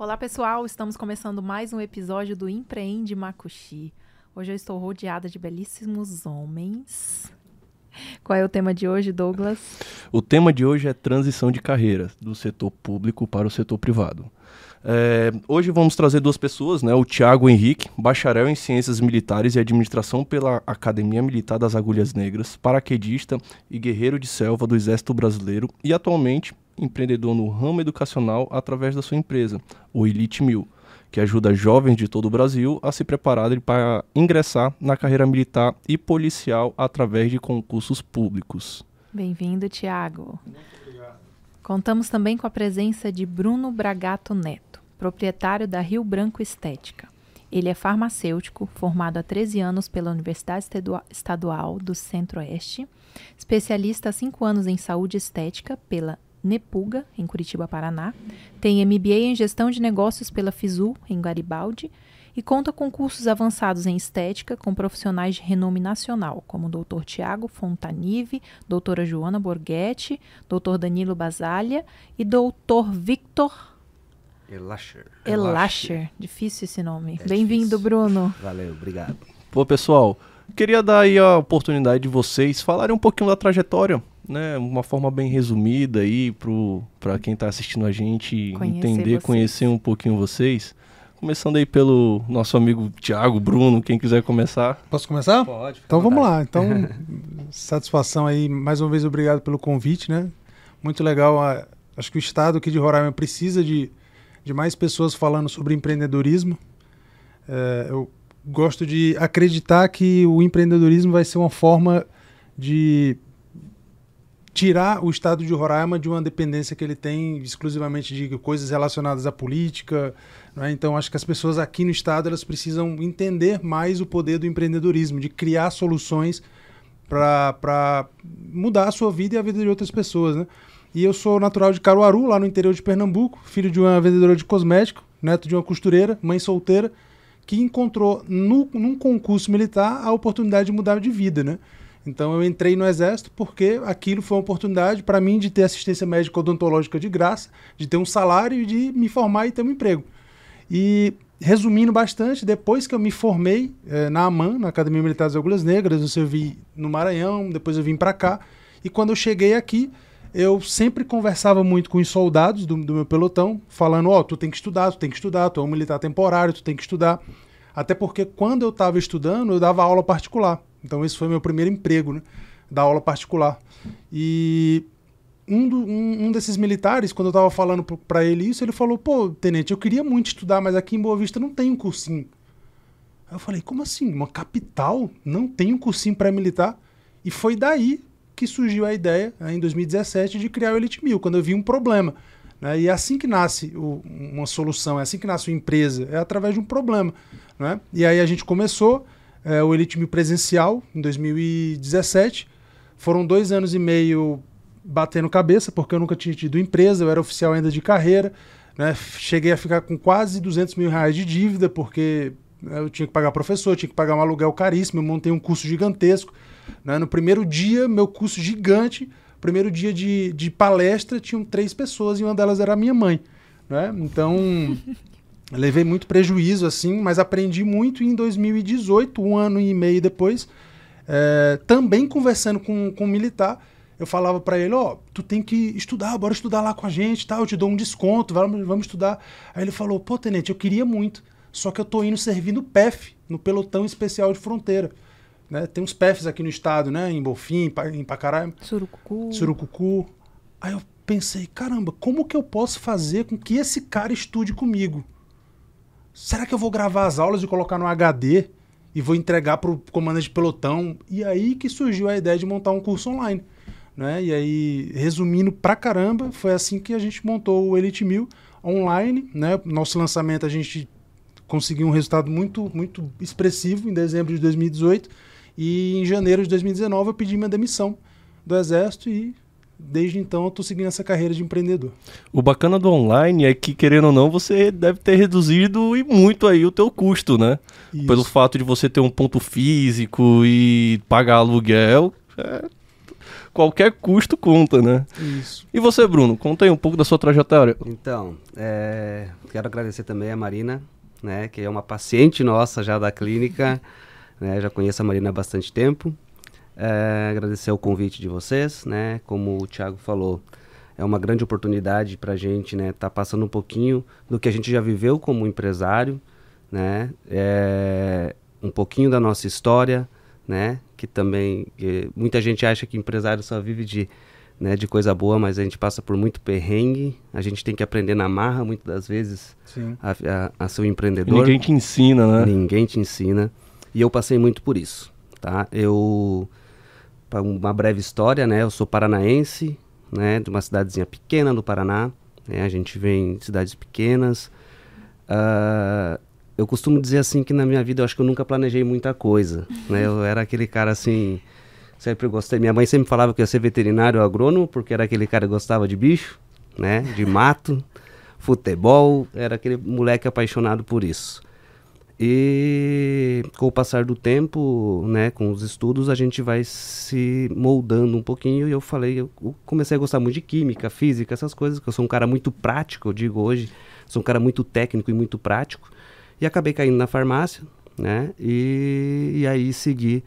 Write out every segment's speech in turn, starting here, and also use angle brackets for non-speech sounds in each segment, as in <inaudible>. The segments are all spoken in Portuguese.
Olá pessoal, estamos começando mais um episódio do Empreende Macuxi. Hoje eu estou rodeada de belíssimos homens. Qual é o tema de hoje, Douglas? O tema de hoje é transição de carreira do setor público para o setor privado. É, hoje vamos trazer duas pessoas, né? O Tiago Henrique, bacharel em Ciências Militares e Administração pela Academia Militar das Agulhas Negras, paraquedista e guerreiro de selva do Exército Brasileiro e atualmente empreendedor no ramo educacional através da sua empresa, o Elite Mil, que ajuda jovens de todo o Brasil a se prepararem para ingressar na carreira militar e policial através de concursos públicos. Bem-vindo, Tiago. Contamos também com a presença de Bruno Bragato Neto, proprietário da Rio Branco Estética. Ele é farmacêutico, formado há 13 anos pela Universidade Estadual do Centro-Oeste, especialista há 5 anos em saúde estética pela Nepuga, em Curitiba, Paraná. Tem MBA em Gestão de Negócios pela FISU, em Garibaldi. E conta com cursos avançados em estética com profissionais de renome nacional, como o Dr. Tiago Fontanive, doutora Joana Borghetti, Dr. Danilo Basalha e Dr. Victor Elacher. Elacher. Difícil esse nome. É Bem-vindo, Bruno. Valeu, obrigado. Pô, pessoal, queria dar aí a oportunidade de vocês falarem um pouquinho da trajetória né, uma forma bem resumida aí para quem está assistindo a gente conhecer entender, vocês. conhecer um pouquinho vocês. Começando aí pelo nosso amigo Tiago, Bruno, quem quiser começar. Posso começar? Pode. Então vamos lá. Então, <laughs> satisfação aí, mais uma vez obrigado pelo convite, né? Muito legal. Acho que o estado aqui de Roraima precisa de, de mais pessoas falando sobre empreendedorismo. É, eu gosto de acreditar que o empreendedorismo vai ser uma forma de tirar o estado de Roraima de uma dependência que ele tem exclusivamente de coisas relacionadas à política. Né? Então, acho que as pessoas aqui no estado elas precisam entender mais o poder do empreendedorismo, de criar soluções para mudar a sua vida e a vida de outras pessoas. Né? E eu sou natural de Caruaru, lá no interior de Pernambuco, filho de uma vendedora de cosmético, neto de uma costureira, mãe solteira, que encontrou no, num concurso militar a oportunidade de mudar de vida, né? Então eu entrei no exército porque aquilo foi uma oportunidade para mim de ter assistência médica odontológica de graça, de ter um salário e de me formar e ter um emprego. E resumindo bastante, depois que eu me formei é, na AMAN, na Academia Militar das Agulhas Negras, eu servi no Maranhão, depois eu vim para cá. E quando eu cheguei aqui, eu sempre conversava muito com os soldados do, do meu pelotão, falando: Ó, oh, tu tem que estudar, tu tem que estudar, tu é um militar temporário, tu tem que estudar. Até porque quando eu estava estudando, eu dava aula particular. Então esse foi meu primeiro emprego, né? Da aula particular. E um, do, um, um desses militares, quando eu estava falando para ele isso, ele falou: pô, tenente, eu queria muito estudar, mas aqui em Boa Vista não tem um cursinho. Aí eu falei: como assim? Uma capital não tem um cursinho pré-militar? E foi daí que surgiu a ideia, né, em 2017, de criar o Elite Mil, quando eu vi um problema. Né? E é assim que nasce o, uma solução, é assim que nasce uma empresa, é através de um problema. Né? E aí a gente começou é, o Elite Mil presencial em 2017. Foram dois anos e meio batendo cabeça, porque eu nunca tinha tido empresa, eu era oficial ainda de carreira. Né? Cheguei a ficar com quase 200 mil reais de dívida, porque né, eu tinha que pagar professor, tinha que pagar um aluguel caríssimo, eu montei um curso gigantesco. Né? No primeiro dia, meu curso gigante, primeiro dia de, de palestra, tinham três pessoas e uma delas era a minha mãe. Né? Então, <laughs> levei muito prejuízo, assim, mas aprendi muito em 2018, um ano e meio depois, é, também conversando com, com um militar, eu falava para ele, ó, oh, tu tem que estudar, bora estudar lá com a gente, tá? Eu te dou um desconto, vamos, vamos estudar. Aí ele falou, pô, tenente, eu queria muito, só que eu tô indo servindo PEF, no Pelotão Especial de Fronteira. Né? Tem uns PEFs aqui no estado, né? Em Bofim, em Pacaraima. Surucucu. Surucucu. Aí eu pensei, caramba, como que eu posso fazer com que esse cara estude comigo? será que eu vou gravar as aulas e colocar no HD e vou entregar para o comandante de pelotão? E aí que surgiu a ideia de montar um curso online. Né? E aí, resumindo pra caramba, foi assim que a gente montou o Elite Mil online. Né? Nosso lançamento a gente conseguiu um resultado muito, muito expressivo em dezembro de 2018. E em janeiro de 2019 eu pedi minha demissão do Exército e desde então eu tô seguindo essa carreira de empreendedor. O bacana do online é que, querendo ou não, você deve ter reduzido e muito aí o teu custo, né? Isso. Pelo fato de você ter um ponto físico e pagar aluguel. É... qualquer custo conta, né? Isso. E você, Bruno, conta aí um pouco da sua trajetória. Então, é, quero agradecer também a Marina, né, que é uma paciente nossa já da clínica, né, já conheço a Marina há bastante tempo. É, agradecer o convite de vocês, né, como o Thiago falou, é uma grande oportunidade para a gente, né, tá passando um pouquinho do que a gente já viveu como empresário, né, é, um pouquinho da nossa história, né, que também que muita gente acha que empresário só vive de né, de coisa boa, mas a gente passa por muito perrengue, a gente tem que aprender na marra muitas das vezes a, a, a, ser um empreendedor. E ninguém te ensina, né? Ninguém te ensina. E eu passei muito por isso, tá? Eu, uma breve história, né? Eu sou paranaense, né? De uma cidadezinha pequena do Paraná. Né, a gente vem de cidades pequenas. Uh, eu costumo dizer assim que na minha vida eu acho que eu nunca planejei muita coisa, né? Eu era aquele cara assim Sempre gostei. Minha mãe sempre falava que ia ser veterinário agrônomo, porque era aquele cara que gostava de bicho, né? De mato, futebol. Era aquele moleque apaixonado por isso. E com o passar do tempo, né, com os estudos, a gente vai se moldando um pouquinho. E eu falei, eu comecei a gostar muito de química, física, essas coisas, que eu sou um cara muito prático, eu digo hoje, sou um cara muito técnico e muito prático. E acabei caindo na farmácia, né, e, e aí segui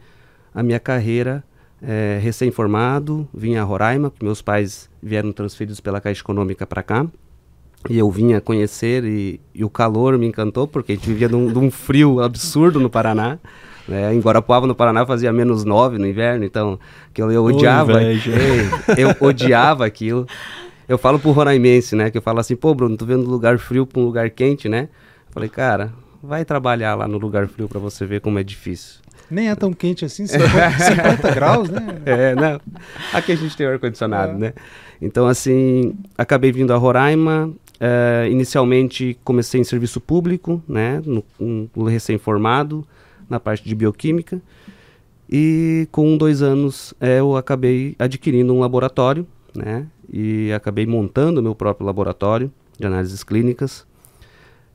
a minha carreira é, recém-formado, vim a Roraima, meus pais vieram transferidos pela Caixa Econômica para cá. E eu vinha conhecer e, e, o calor me encantou, porque a gente vivia num, num frio absurdo no Paraná. Né? Em Guarapuava, no Paraná, fazia menos 9 no inverno, então eu, eu odiava. <laughs> eu odiava aquilo. Eu falo pro Roraimense, né? Que eu falo assim, pô, Bruno, tô vendo lugar frio para um lugar quente, né? falei, cara, vai trabalhar lá no lugar frio para você ver como é difícil. Nem é tão quente assim, 50, 50 <laughs> graus, né? É, não. Aqui a gente tem ar-condicionado, é. né? Então, assim, acabei vindo a Roraima. Uh, inicialmente comecei em serviço público, né? No, recém-formado, na parte de bioquímica. E com dois anos é, eu acabei adquirindo um laboratório, né? E acabei montando meu próprio laboratório de análises clínicas.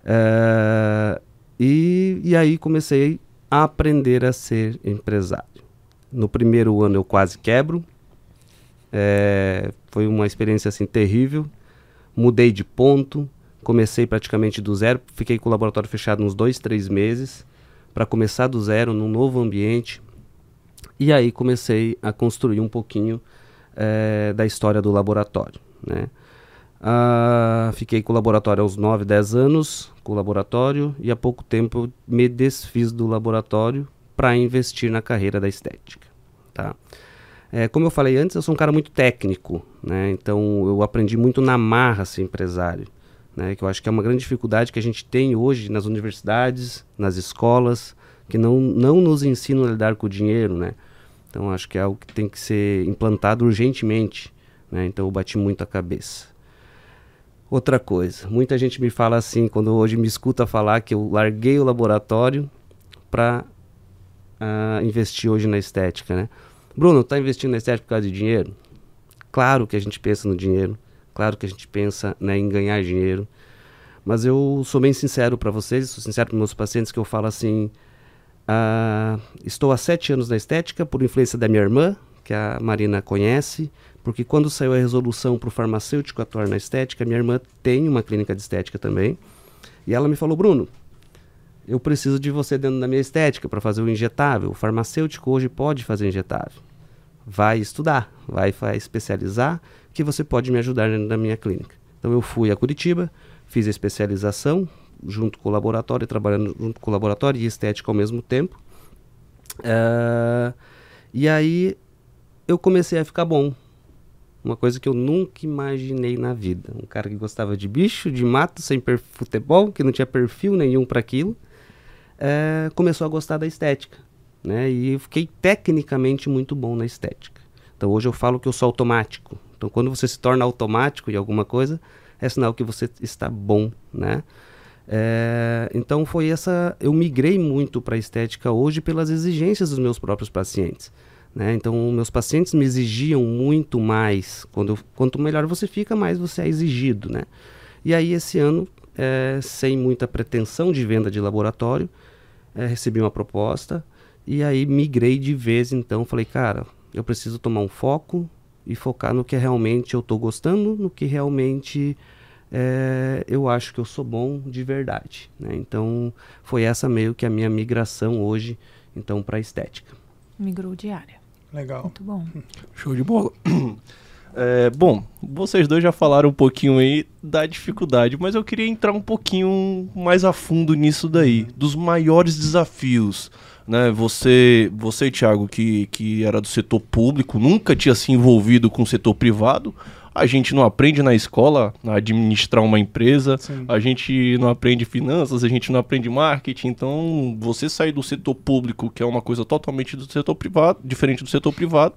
Uh, e, e aí comecei aprender a ser empresário. No primeiro ano eu quase quebro. É, foi uma experiência assim terrível. Mudei de ponto, comecei praticamente do zero, fiquei com o laboratório fechado uns dois, três meses para começar do zero num novo ambiente. E aí comecei a construir um pouquinho é, da história do laboratório, né? Ah, fiquei com o laboratório aos 9, 10 anos, com o laboratório, e há pouco tempo me desfiz do laboratório para investir na carreira da estética. Tá? É, como eu falei antes, eu sou um cara muito técnico, né? então eu aprendi muito na marra ser empresário, né? que eu acho que é uma grande dificuldade que a gente tem hoje nas universidades, nas escolas, que não, não nos ensinam a lidar com o dinheiro. Né? Então acho que é algo que tem que ser implantado urgentemente. Né? Então eu bati muito a cabeça. Outra coisa, muita gente me fala assim, quando hoje me escuta falar que eu larguei o laboratório para uh, ah, investir hoje na estética, né? Bruno, tá investindo na estética por causa de dinheiro? Claro que a gente pensa no dinheiro, claro que a gente pensa né, em ganhar dinheiro, mas eu sou bem sincero para vocês, sou sincero para meus pacientes que eu falo assim, uh, estou há sete anos na estética por influência da minha irmã, que a Marina conhece, porque quando saiu a resolução para o farmacêutico atuar na estética, minha irmã tem uma clínica de estética também, e ela me falou, Bruno, eu preciso de você dentro da minha estética para fazer o injetável. O farmacêutico hoje pode fazer injetável. Vai estudar, vai, vai especializar, que você pode me ajudar da minha clínica. Então eu fui a Curitiba, fiz a especialização junto com o laboratório, trabalhando junto com o laboratório e estética ao mesmo tempo. Uh, e aí eu comecei a ficar bom. Uma coisa que eu nunca imaginei na vida. Um cara que gostava de bicho, de mato, sem futebol, que não tinha perfil nenhum para aquilo, é, começou a gostar da estética. Né? E eu fiquei tecnicamente muito bom na estética. Então hoje eu falo que eu sou automático. Então quando você se torna automático em alguma coisa, é sinal que você está bom, né? É, então foi essa. Eu migrei muito para a estética hoje pelas exigências dos meus próprios pacientes. Né? Então, meus pacientes me exigiam muito mais. Quando eu, quanto melhor você fica, mais você é exigido. Né? E aí, esse ano, é, sem muita pretensão de venda de laboratório, é, recebi uma proposta e aí migrei de vez. Então, falei, cara, eu preciso tomar um foco, e focar no que realmente eu estou gostando, no que realmente é, eu acho que eu sou bom de verdade. Né? Então foi essa meio que a minha migração hoje, então para estética. Migrou de área. Legal. Muito bom. <laughs> Show de bola. <clears throat> É, bom, vocês dois já falaram um pouquinho aí da dificuldade, mas eu queria entrar um pouquinho mais a fundo nisso daí, dos maiores desafios. Né? Você, você Thiago, que, que era do setor público, nunca tinha se envolvido com o setor privado. A gente não aprende na escola a administrar uma empresa, Sim. a gente não aprende finanças, a gente não aprende marketing. Então, você sair do setor público, que é uma coisa totalmente do setor privado, diferente do setor privado,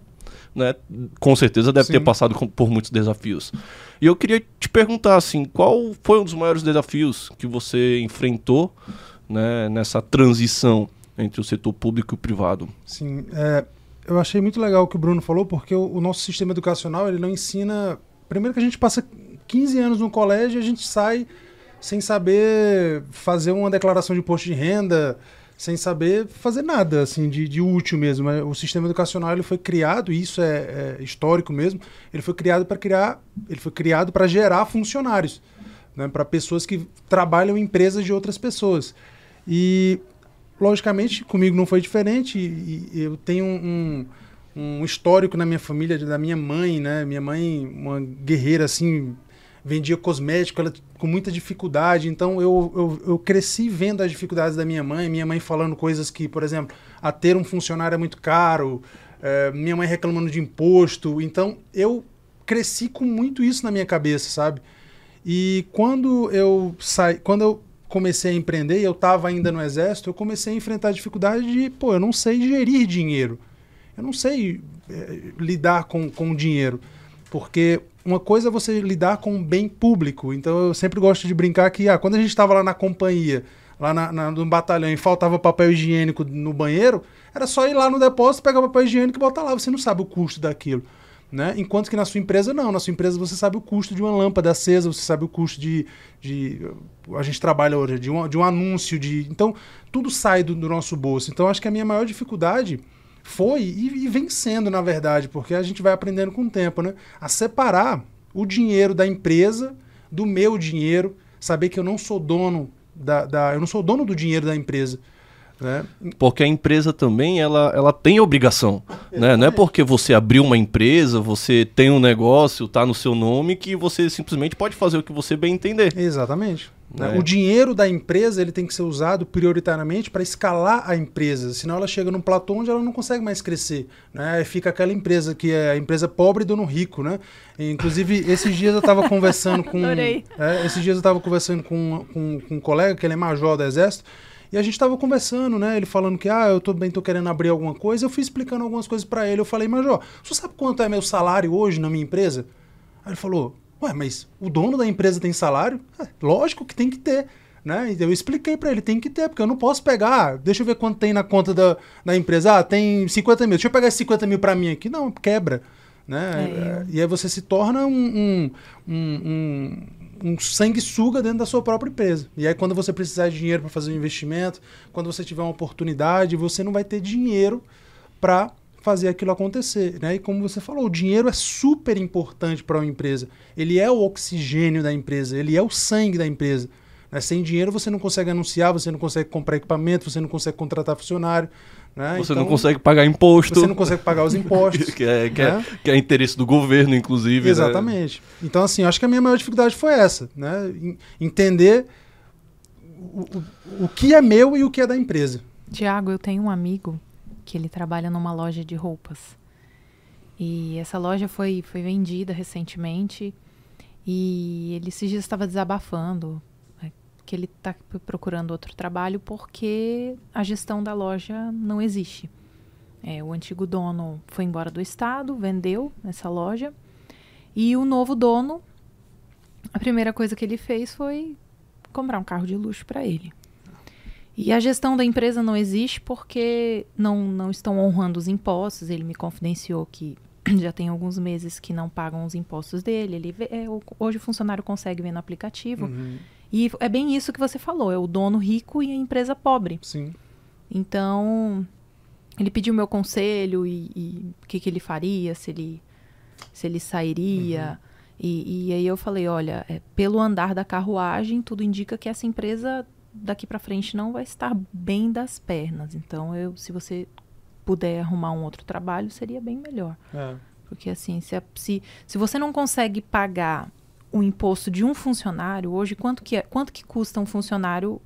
né? Com certeza deve Sim. ter passado por muitos desafios. E eu queria te perguntar assim, qual foi um dos maiores desafios que você enfrentou, né, nessa transição entre o setor público e o privado? Sim, é, eu achei muito legal o que o Bruno falou, porque o, o nosso sistema educacional ele não ensina. Primeiro que a gente passa 15 anos no colégio e a gente sai sem saber fazer uma declaração de imposto de renda, sem saber fazer nada assim de, de útil mesmo. O sistema educacional ele foi criado, e isso é, é histórico mesmo. Ele foi criado para criar, ele foi criado para gerar funcionários, né, para pessoas que trabalham em empresas de outras pessoas. E logicamente, comigo não foi diferente. E, e eu tenho um, um histórico na minha família, da minha mãe, né? Minha mãe, uma guerreira assim, vendia cosmético, ela com muita dificuldade. Então eu, eu, eu cresci vendo as dificuldades da minha mãe, minha mãe falando coisas que, por exemplo, a ter um funcionário é muito caro, eh, minha mãe reclamando de imposto. Então eu cresci com muito isso na minha cabeça, sabe? E quando eu saí, quando eu comecei a empreender, e eu estava ainda no exército, eu comecei a enfrentar a dificuldade de, pô, eu não sei gerir dinheiro. Eu não sei eh, lidar com, com dinheiro. Porque uma coisa é você lidar com um bem público. Então eu sempre gosto de brincar que, ah, quando a gente estava lá na companhia, lá na, na- no batalhão, e faltava papel higiênico no banheiro, era só ir lá no depósito, pegar papel higiênico e botar lá. Você não sabe o custo daquilo. Né? Enquanto que na sua empresa, não. Na sua empresa você sabe o custo de uma lâmpada acesa, você sabe o custo de. de a gente trabalha hoje, de um, de um anúncio, de. Então, tudo sai do, do nosso bolso. Então, acho que a minha maior dificuldade foi e, e vem sendo, na verdade, porque a gente vai aprendendo com o tempo, né? A separar o dinheiro da empresa do meu dinheiro, saber que eu não sou dono da, da eu não sou dono do dinheiro da empresa. Né? Porque a empresa também, ela, ela tem obrigação, né? Não é porque você abriu uma empresa, você tem um negócio, tá no seu nome, que você simplesmente pode fazer o que você bem entender. Exatamente. né? É. O dinheiro da empresa ele tem que ser usado prioritariamente para escalar a empresa, senão ela chega num platô onde ela não consegue mais crescer. Né? Aí Fica aquela empresa que é a empresa pobre dono rico. Né? E, inclusive, esses dias eu estava conversando <laughs> com. É, esses dias eu estava conversando com, com, com um colega, que ele é major do Exército, e a gente estava conversando, né? Ele falando que, ah, eu também tô querendo abrir alguma coisa. Eu fui explicando algumas coisas para ele. Eu falei, Major, você sabe quanto é meu salário hoje na minha empresa? Aí ele falou, ué, mas o dono da empresa tem salário? É, lógico que tem que ter. Né? Eu expliquei para ele, tem que ter, porque eu não posso pegar, ah, deixa eu ver quanto tem na conta da, da empresa. Ah, tem 50 mil, deixa eu pegar esses 50 mil para mim aqui. Não, quebra. Né? É, E aí você se torna um, um, um, um, um sanguessuga dentro da sua própria empresa. E aí quando você precisar de dinheiro para fazer um investimento, quando você tiver uma oportunidade, você não vai ter dinheiro para fazer aquilo acontecer, né? E como você falou, o dinheiro é super importante para uma empresa. Ele é o oxigênio da empresa, ele é o sangue da empresa. né? Sem dinheiro você não consegue anunciar, você não consegue comprar equipamento, você não consegue contratar funcionário. Né? Você Então, não consegue pagar imposto. Você não consegue pagar os <laughs> impostos. que, é, que, é, né? que é interesse do governo, inclusive. né? Exatamente. Então, assim, acho que a minha maior dificuldade foi essa, né? En- Entender o, o, o que é meu e o que é da empresa. Tiago, eu tenho um amigo que ele trabalha numa loja de roupas. E essa loja foi, foi vendida recentemente. E ele esses dias estava desabafando né, que ele está procurando outro trabalho porque a gestão da loja não existe. É, o antigo dono foi embora do estado, vendeu essa loja. E o novo dono, a primeira coisa que ele fez foi comprar um carro de luxo para ele. E a gestão da empresa não existe porque não, não estão honrando os impostos. Ele me confidenciou que <clears throat> já tem alguns meses que não pagam os impostos dele. Ele vê- é, hoje o funcionário consegue ver no aplicativo. Uhum. E é bem isso que você falou: é o dono rico e a empresa pobre. Sim. Então, ele pediu meu conselho e o que, que ele faria, se ele se ele sairia. Uhum. E, e, aí eu falei, olha, é, pelo andar da carruagem, tudo indica que essa empresa daqui para frente não vai estar bem das pernas. Então, eu, se você puder arrumar um outro trabalho, seria bem melhor. É. Porque assim, se, se, se você não consegue pagar o imposto de um funcionário, hoje quanto que, é, quanto que custa um funcionário?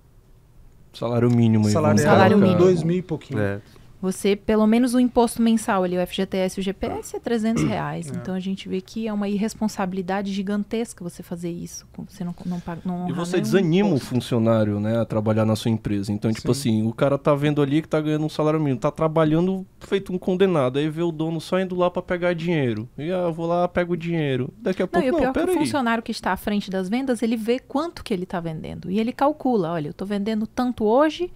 Salário mínimo. Salário, salário mínimo. Dois mil e pouquinho. É. Você, pelo menos o imposto mensal ali, o FGTS e o GPS é 300 reais. É. Então a gente vê que é uma irresponsabilidade gigantesca você fazer isso. Você não, não, não E você desanima imposto. o funcionário, né, a trabalhar na sua empresa. Então, tipo Sim. tipo assim, o cara tá vendo ali que tá ganhando um salário mínimo, tá trabalhando feito um condenado. Aí vê o dono só indo lá para pegar dinheiro. E ah, eu vou lá, pego o dinheiro. Daqui a pouco, não, e o pior não, é que o funcionário que está à frente das vendas, ele vê quanto que ele tá vendendo. E ele calcula, olha, eu tô vendendo tanto hoje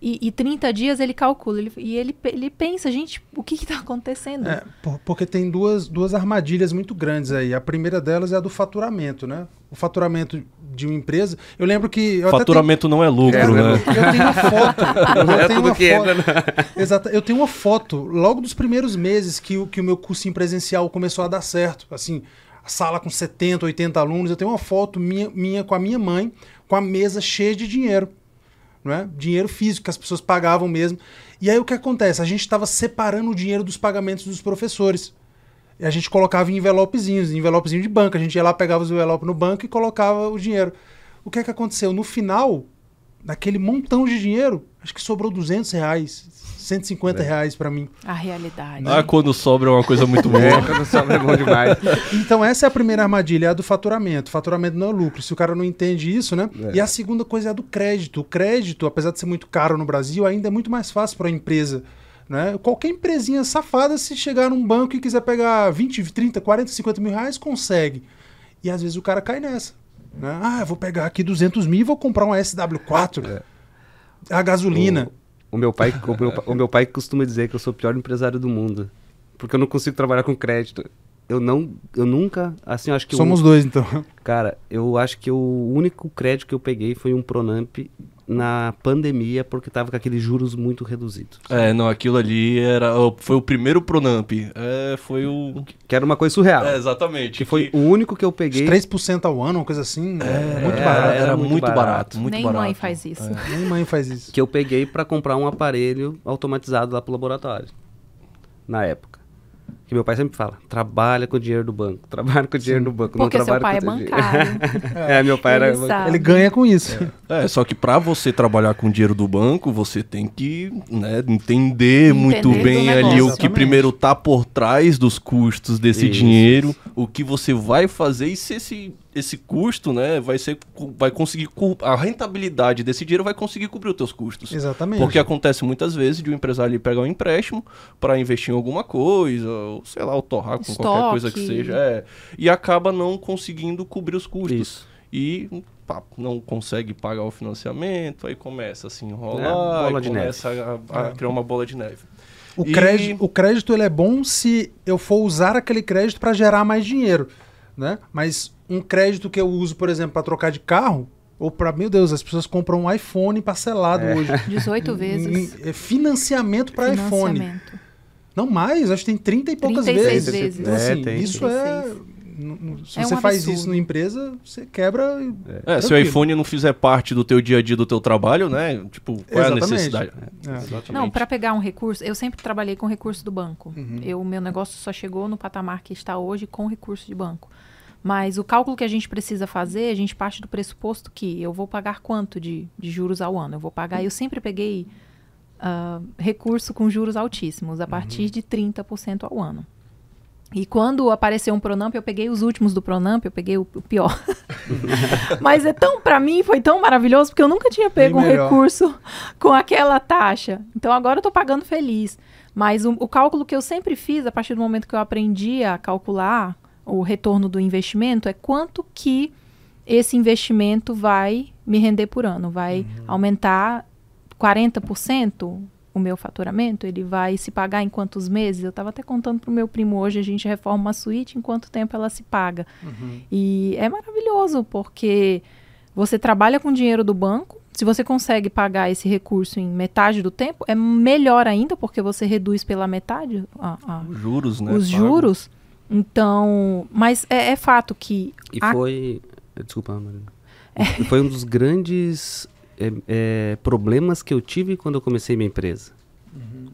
e, e 30 dias ele calcula. Ele, e ele, ele pensa, gente, o que está acontecendo? É, porque tem duas, duas armadilhas muito grandes aí. A primeira delas é a do faturamento, né? O faturamento de uma empresa. Eu lembro que. Eu faturamento tenho... não é lucro, é, né? Eu tenho uma foto. <laughs> Eu é tenho uma foto. Entra, né? Exato. Eu tenho uma foto logo dos primeiros meses que, que o meu curso em presencial começou a dar certo. Assim, a sala com 70, 80 alunos. Eu tenho uma foto minha, minha com a minha mãe, com a mesa cheia de dinheiro não é? Dinheiro físico que as pessoas pagavam mesmo. E aí o que acontece? A gente estava separando o dinheiro dos pagamentos dos professores. E a gente colocava em envelopezinhos, envelopezinho de banco. A gente ia lá, pegava os envelopes no banco e colocava o dinheiro. O que é que aconteceu? No final, daquele montão de dinheiro, acho que sobrou 200 reais, 150 é. reais para mim. A realidade. Ah, quando sobra é uma coisa muito boa. <laughs> é, quando sobra é bom demais. <laughs> Então essa é a primeira armadilha, é a do faturamento. Faturamento não é lucro. Se o cara não entende isso, né? É. E a segunda coisa é a do crédito. O crédito, apesar de ser muito caro no Brasil, ainda é muito mais fácil para a empresa. Né? Qualquer empresinha safada, se chegar num banco e quiser pegar 20, 30, 40, 50 mil reais, consegue. E às vezes o cara cai nessa. Né? Ah, eu vou pegar aqui 200 mil e vou comprar um SW4. É. A gasolina. O meu pai, o meu, o meu pai costuma dizer que eu sou o pior empresário do mundo. Porque eu não consigo trabalhar com crédito. Eu não, eu nunca, assim, eu acho que Somos eu, dois então. <laughs> Cara, eu acho que o único crédito que eu peguei foi um Pronamp na pandemia porque tava com aqueles juros muito reduzidos. É, não, aquilo ali era foi o primeiro Pronamp. É, foi o que era uma coisa surreal. É, exatamente. Que foi o único que eu peguei. 3% ao ano, uma coisa assim, é, muito barato. Era, era muito, muito barato, barato, muito Nem barato. mãe faz isso. É. Nem mãe faz isso. Que eu peguei para comprar um aparelho automatizado lá pro laboratório. Na época. Que meu pai sempre fala, trabalha com o dinheiro do banco, <laughs> trabalha com o dinheiro do banco, Porque não trabalha pai com é bancário. <laughs> é, meu pai ele era sabe. Ele ganha com isso. É, é só que para você trabalhar com o dinheiro do banco, você tem que né, entender, entender, muito bem ali o que primeiro tá por trás dos custos desse isso. dinheiro, o que você vai fazer e se esse esse custo, né, vai ser vai conseguir a rentabilidade desse dinheiro vai conseguir cobrir os teus custos. Exatamente. Porque acontece muitas vezes de um empresário ali pegar um empréstimo para investir em alguma coisa, ou sei lá, ou torrar com qualquer coisa que seja, é, e acaba não conseguindo cobrir os custos. Isso. E pá, não consegue pagar o financiamento, aí começa a se enrolar, é, começa a, a é. criar uma bola de neve. O, e... crédito, o crédito ele é bom se eu for usar aquele crédito para gerar mais dinheiro, né? Mas um crédito que eu uso, por exemplo, para trocar de carro, ou para, meu Deus, as pessoas compram um iPhone parcelado é. hoje. <laughs> 18 vezes. É financiamento para iPhone. Não mais, acho que tem 30 e poucas vezes. vezes. Então, assim, é, isso é. Se é você um faz isso na empresa, você quebra. É, é se o iPhone não fizer parte do teu dia a dia do teu trabalho, né? Tipo, qual Exatamente. é a necessidade? É. Não, para pegar um recurso, eu sempre trabalhei com recurso do banco. Uhum. Eu, meu negócio só chegou no patamar que está hoje com recurso de banco. Mas o cálculo que a gente precisa fazer, a gente parte do pressuposto que eu vou pagar quanto de, de juros ao ano? Eu vou pagar. Eu sempre peguei uh, recurso com juros altíssimos, a uhum. partir de 30% ao ano. E quando apareceu um Pronamp, eu peguei os últimos do Pronamp, eu peguei o, o pior. <laughs> Mas é tão, para mim, foi tão maravilhoso, porque eu nunca tinha pego um recurso <laughs> com aquela taxa. Então agora eu tô pagando feliz. Mas o, o, cálculo que eu sempre fiz, a partir do momento que eu aprendi a calcular o retorno do investimento é quanto que esse investimento vai me render por ano. Vai uhum. aumentar 40% o meu faturamento? Ele vai se pagar em quantos meses? Eu estava até contando para o meu primo hoje, a gente reforma uma suíte, em quanto tempo ela se paga. Uhum. E é maravilhoso, porque você trabalha com dinheiro do banco, se você consegue pagar esse recurso em metade do tempo, é melhor ainda, porque você reduz pela metade a, a, os juros, né? Os juros. Então, mas é, é fato que. E a- foi. Desculpa, Marina. E Foi um dos grandes é, é, problemas que eu tive quando eu comecei minha empresa.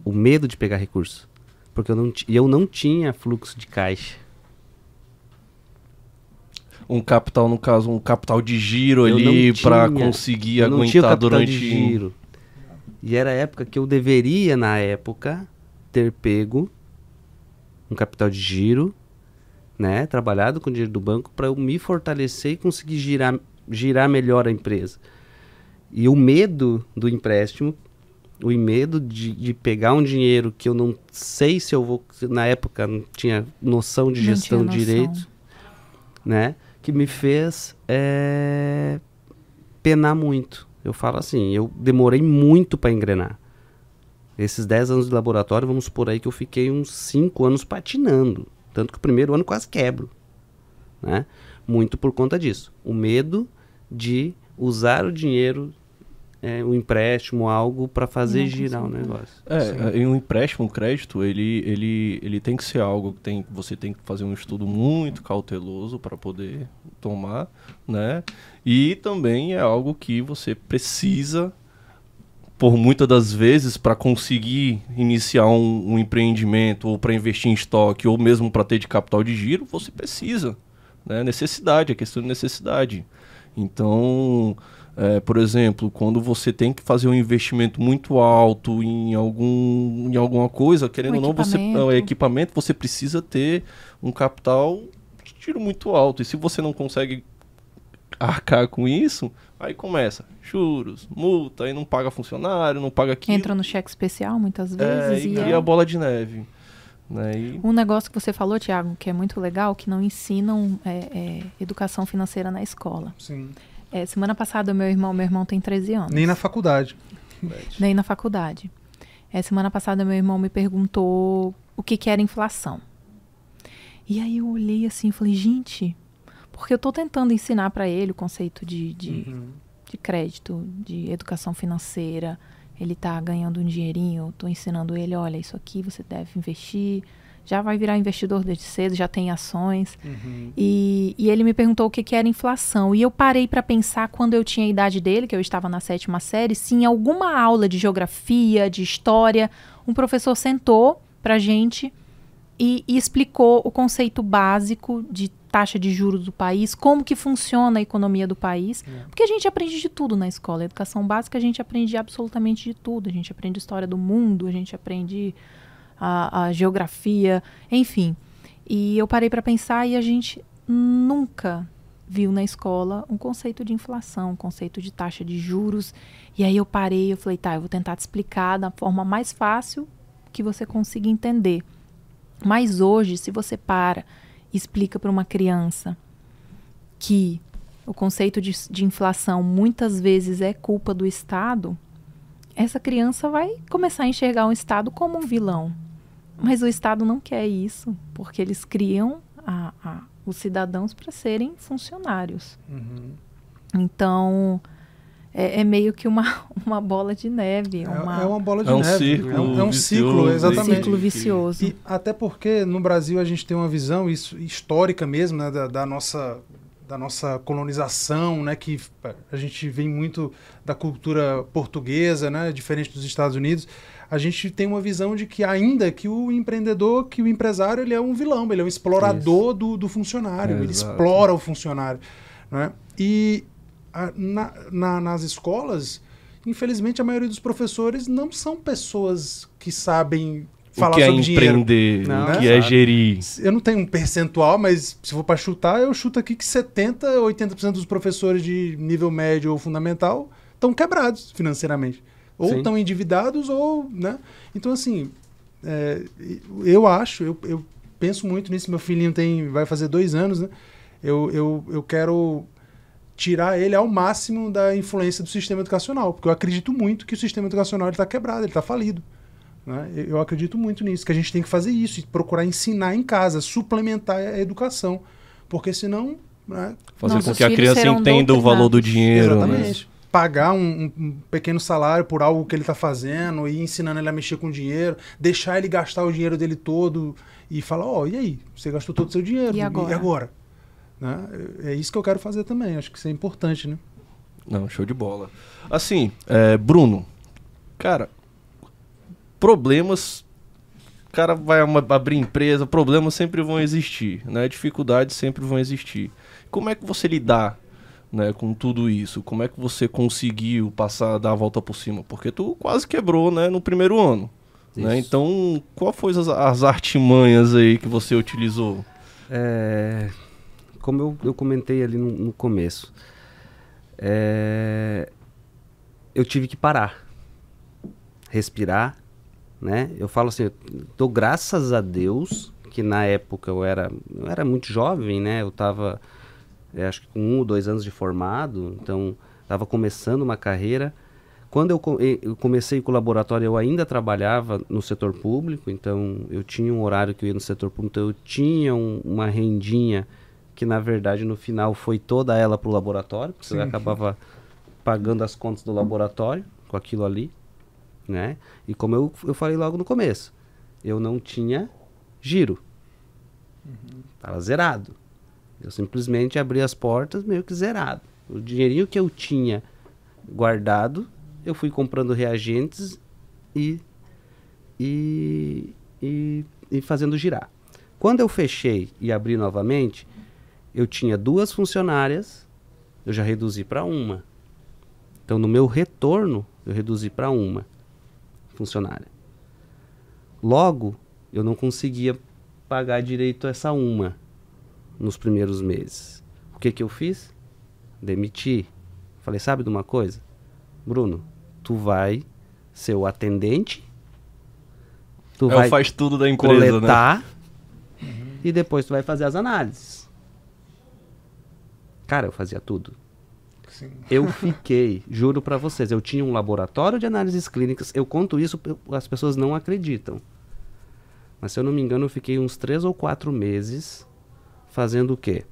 O medo de pegar recurso. Porque eu não, eu não tinha fluxo de caixa. Um capital, no caso, um capital de giro Eu ali para conseguir eu aguentar durante. de giro. E era a época que eu deveria, na época, ter pego um capital de giro, né? Trabalhado com o dinheiro do banco para eu me fortalecer e conseguir girar, girar melhor a empresa. E o medo do empréstimo, o medo de, de pegar um dinheiro que eu não sei se eu vou. Na época não tinha noção de Não gestão de direito, né? Que me fez eh, penar muito. Eu falo assim, eu demorei muito para engrenar. Esses 10 anos de laboratório, vamos supor aí que eu fiquei uns 5 anos patinando. Tanto que o primeiro ano quase quebro. Né? Muito por conta disso. O medo de usar o dinheiro, é, o empréstimo, algo para fazer Não girar o negócio. É, em um empréstimo, um crédito, ele, ele, ele tem que ser algo que tem, você tem que fazer um estudo muito cauteloso para poder tomar, né? E também é algo que você precisa, por muitas das vezes, para conseguir iniciar um, um empreendimento ou para investir em estoque ou mesmo para ter de capital de giro, você precisa, né? Necessidade, é questão de necessidade. Então, é, por exemplo, quando você tem que fazer um investimento muito alto em, algum, em alguma coisa, querendo Um ou não, você, equipamento. é, equipamento, você precisa ter um capital de tiro muito alto. E se você não consegue arcar com isso, aí começa juros, multa, aí não paga funcionário, não paga aquilo. Entra no cheque especial muitas é, vezes. e e cria é a bola de neve. Né? E- Um negócio que você falou, Tiago, que é muito legal, que não ensinam é, é, educação financeira na escola. Sim. É, semana passada, meu irmão, meu irmão tem 13 anos. Nem na faculdade. Nem na faculdade. É, semana passada, meu irmão me perguntou o que, que era inflação. E aí eu olhei assim e falei, gente, porque eu estou tentando ensinar para ele o conceito de, de, Uhum. de crédito, de educação financeira. Ele está ganhando um dinheirinho, estou ensinando ele, olha, isso aqui você deve investir. Já vai virar investidor desde cedo, já tem ações. Uhum. E, e ele me perguntou o que, que era inflação. E eu parei para pensar, quando eu tinha a idade dele, que eu estava na sétima série, se em alguma aula de geografia, de história, um professor sentou para gente e, e explicou o conceito básico de taxa de juros do país, como que funciona a economia do país. Porque a gente aprende de tudo na escola. A educação básica a gente aprende absolutamente de tudo. A gente aprende história do mundo, a gente aprende a, a geografia, enfim. E eu parei para pensar e a gente nunca viu na escola um conceito de inflação, um conceito de taxa de juros. E aí eu parei, eu falei, tá, eu vou tentar te explicar da forma mais fácil que você consiga entender. Mas hoje, se você para e explica para uma criança que o conceito de, de inflação muitas vezes é culpa do Estado, essa criança vai começar a enxergar o Estado como um vilão. Mas o Estado não quer isso, porque eles criam a- a- os cidadãos para serem funcionários. Uhum. Então, é, é meio que uma, <laughs> uma bola de neve. É, uma, é uma bola de É um neve. círculo é um, é um ciclo, vicioso. exatamente. ciclo vicioso. E até porque no Brasil a gente tem uma visão isso, histórica mesmo, né, da, da nossa da nossa colonização, né, que a gente vem muito da cultura portuguesa, né, diferente dos Estados Unidos. A gente tem uma visão de que ainda que o empreendedor, que o empresário, ele é um vilão, ele é um explorador do, do funcionário, É, ele exato. explora o funcionário, né? E a- na- na- nas escolas, infelizmente, a maioria dos professores não são pessoas que sabem falar o que é empreender, Não, o que é gerir. Eu não tenho um percentual, mas se for para chutar, eu chuto aqui que 70, 80% dos professores de nível médio ou fundamental estão quebrados financeiramente. Ou Sim. estão endividados, ou. Né? Então, assim, é, eu acho, eu, eu penso muito nisso. Meu filhinho tem, vai fazer dois anos, né? Eu, eu, eu quero tirar ele ao máximo da influência do sistema educacional, porque eu acredito muito que o sistema educacional está quebrado, ele está falido. Né? Eu eu acredito muito nisso, que a gente tem que fazer isso, e procurar ensinar em casa, suplementar a educação, porque senão. Né? Fazer Nossos com que a criança entenda o valor do dinheiro. né? Pagar um, um, pequeno salário por algo que ele está fazendo e ensinando ele a mexer com dinheiro, deixar ele gastar o dinheiro dele todo e falar, ó, oh, e aí? Você gastou todo o seu dinheiro. E agora? E agora? Né? É isso que eu quero fazer também. Acho que isso é importante, né? Não, show de bola. Assim, é, Bruno, cara, problemas cara vai abrir empresa, problemas sempre vão existir, né? Dificuldades sempre vão existir. Como é que você lidar né, com tudo isso? Como é que você conseguiu passar, dar a volta por cima? Porque tu quase quebrou, né, no primeiro ano. Né? Então, qual foram as, as, artimanhas aí que você utilizou? É, como eu, eu comentei ali no, no começo, é, eu tive que parar, respirar, né? Eu falo assim, dou graças a Deus que na época eu era, eu era muito jovem, né? Eu estava, é, acho que com um ou dois anos de formado, então estava começando uma carreira. Quando eu, eu, comecei com o laboratório, eu ainda trabalhava no setor público, então eu tinha um horário que eu ia no setor público, então eu tinha um, uma rendinha que na verdade no final foi toda ela para o laboratório, porque Sim. eu acabava pagando as contas do laboratório com aquilo ali né? E como eu, eu falei logo no começo, eu não tinha giro. Uhum. Tava zerado. Eu simplesmente abri as portas meio que zerado. O dinheirinho que eu tinha guardado, eu fui comprando reagentes e, e, e, e fazendo girar. Quando eu fechei e abri novamente, eu tinha duas funcionárias, eu já reduzi para uma. Então, no meu retorno, eu reduzi para uma funcionária. Logo, eu não conseguia pagar direito essa uma nos primeiros meses. O que que eu fiz? Demiti. Falei, sabe de uma coisa? Bruno, tu vai ser o atendente, tu é vai faz tudo da empresa, né? coletar né? e depois tu vai fazer as análises. Cara, eu fazia tudo. Sim. Eu fiquei, juro para vocês, eu tinha um laboratório de análises clínicas. Eu conto isso, as pessoas não acreditam. Mas se eu não me engano, eu fiquei uns três ou quatro meses fazendo o quê?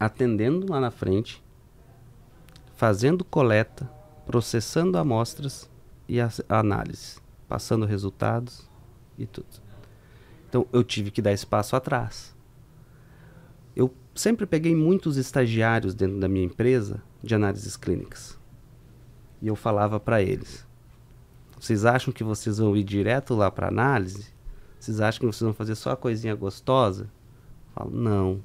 Atendendo lá na frente, fazendo coleta, processando amostras e a, a análise, passando resultados e tudo. Então eu tive que dar esse passo atrás. Eu sempre peguei muitos estagiários dentro da minha empresa de análises clínicas. E eu falava para eles: vocês acham que vocês vão ir direto lá para análise? Vocês acham que vocês vão fazer só a coisinha gostosa? Falo: não.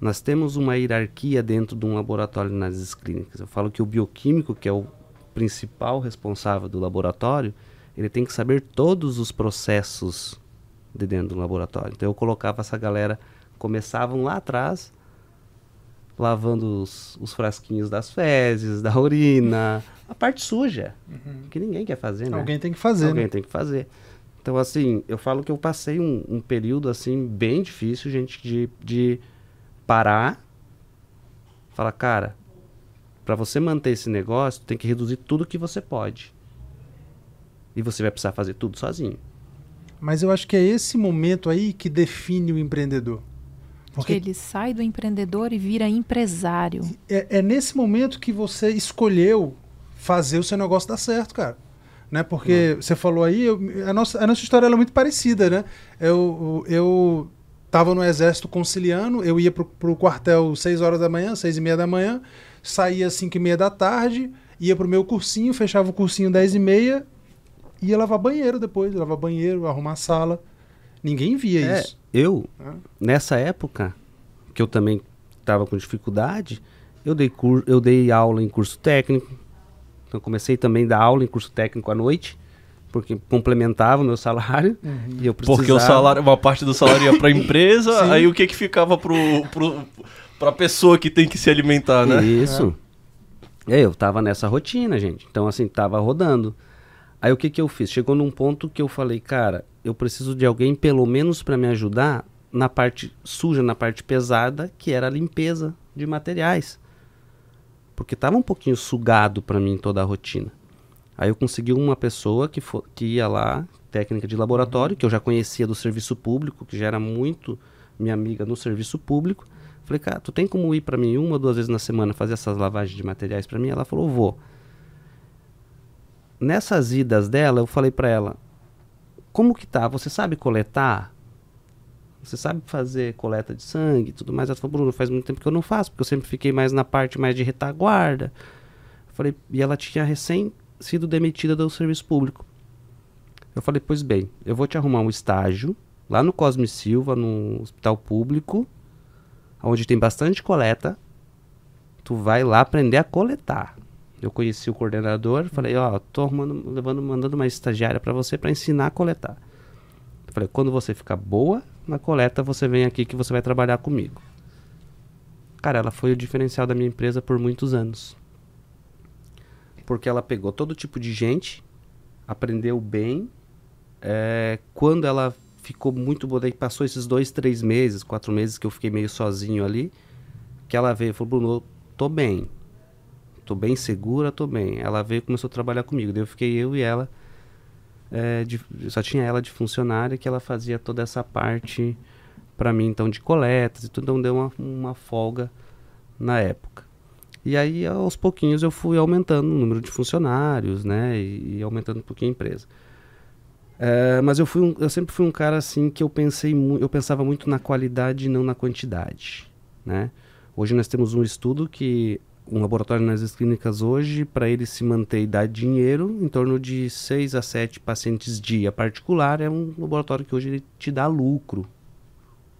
Nós temos uma hierarquia dentro de um laboratório de análises clínicas. Eu falo que o bioquímico, que é o principal responsável do laboratório, ele tem que saber todos os processos de dentro do laboratório. Então eu colocava essa galera começavam lá atrás, lavando os, os frasquinhos das fezes, da urina, a parte suja, uhum. que ninguém quer fazer, né? Alguém tem que fazer. Alguém né? tem que fazer. Então, assim, eu falo que eu passei um, um período, assim, bem difícil, gente, de, de parar, falar, cara, para você manter esse negócio, tem que reduzir tudo que você pode. E você vai precisar fazer tudo sozinho. Mas eu acho que é esse momento aí que define o empreendedor. Porque ele sai do empreendedor e vira empresário. É, é, nesse momento que você escolheu fazer o seu negócio dar certo, cara. Né? Porque você falou aí, eu, a, nossa, a nossa história é muito parecida, né? Eu, eu tava no exército conciliando, eu ia pro, pro quartel 6 horas da manhã, 6 e meia da manhã, saía às 5 e meia da tarde, ia pro meu cursinho, fechava o cursinho 10 e meia, ia lavar banheiro depois, lavar banheiro, arrumar sala. Ninguém via é, isso. Eu, nessa época, que eu também estava com dificuldade, eu dei, eu dei aula em curso técnico. Então comecei também a dar aula em curso técnico à noite, porque complementava o meu salário. Uhum. E eu precisava... Porque o salário, uma parte do salário ia para a <laughs> empresa, aí o que que ficava pro, pro, pra pessoa que tem que se alimentar, né? Isso. É. Eu tava nessa rotina, gente. Então, assim, tava rodando. Aí o que que eu fiz? Chegou num ponto que eu falei, cara, eu preciso de alguém pelo menos para me ajudar na parte suja, na parte pesada, que era a limpeza de materiais. Porque estava um pouquinho sugado para mim toda a rotina. Aí eu consegui uma pessoa que, que ia lá, técnica de laboratório, que eu já conhecia do serviço público, que já era muito minha amiga no serviço público, Falei, cara, tu tem como ir para mim uma ou duas vezes na semana fazer essas lavagens de materiais para mim? Ela falou, vou. Nessas idas dela, eu falei para ela, como que tá? Você sabe coletar? Você sabe fazer coleta de sangue e tudo mais? Ela falou, Bruno, faz muito tempo que eu não faço, porque eu sempre fiquei mais na parte mais de retaguarda. Eu falei, e ela tinha recém sido demitida do serviço público. Eu falei, pois bem, eu vou te arrumar um estágio lá no Cosme Silva, no hospital público, onde tem bastante coleta. Tu vai lá aprender a coletar. Eu conheci o coordenador, falei, ó, oh, tô arrumando, levando, mandando uma estagiária para você para ensinar a coletar. Eu falei, quando você ficar boa na coleta, você vem aqui que você vai trabalhar comigo. Cara, ela foi o diferencial da minha empresa por muitos anos. Porque ela pegou todo tipo de gente, aprendeu bem. É, quando ela ficou muito boa, daí passou esses dois, três meses, quatro meses que eu fiquei meio sozinho ali, que ela veio e falou, Bruno, tô bem, tô bem segura, tô bem. Ela veio e começou a trabalhar comigo. Daí eu fiquei eu e ela, é, de, só tinha ela de funcionária que ela fazia toda essa parte para mim, então, de coletas e tudo, então deu uma, uma folga na época. E aí, aos pouquinhos, eu fui aumentando o número de funcionários, né, e, e aumentando um pouquinho a empresa. É, mas eu, fui um, eu sempre fui um cara assim que eu pensei eu pensava muito na qualidade e não na quantidade, né? Hoje nós temos um estudo que um laboratório nas clínicas hoje, para ele se manter e dar dinheiro, em torno de 6 a 7 pacientes dia particular, é um laboratório que hoje ele te dá lucro,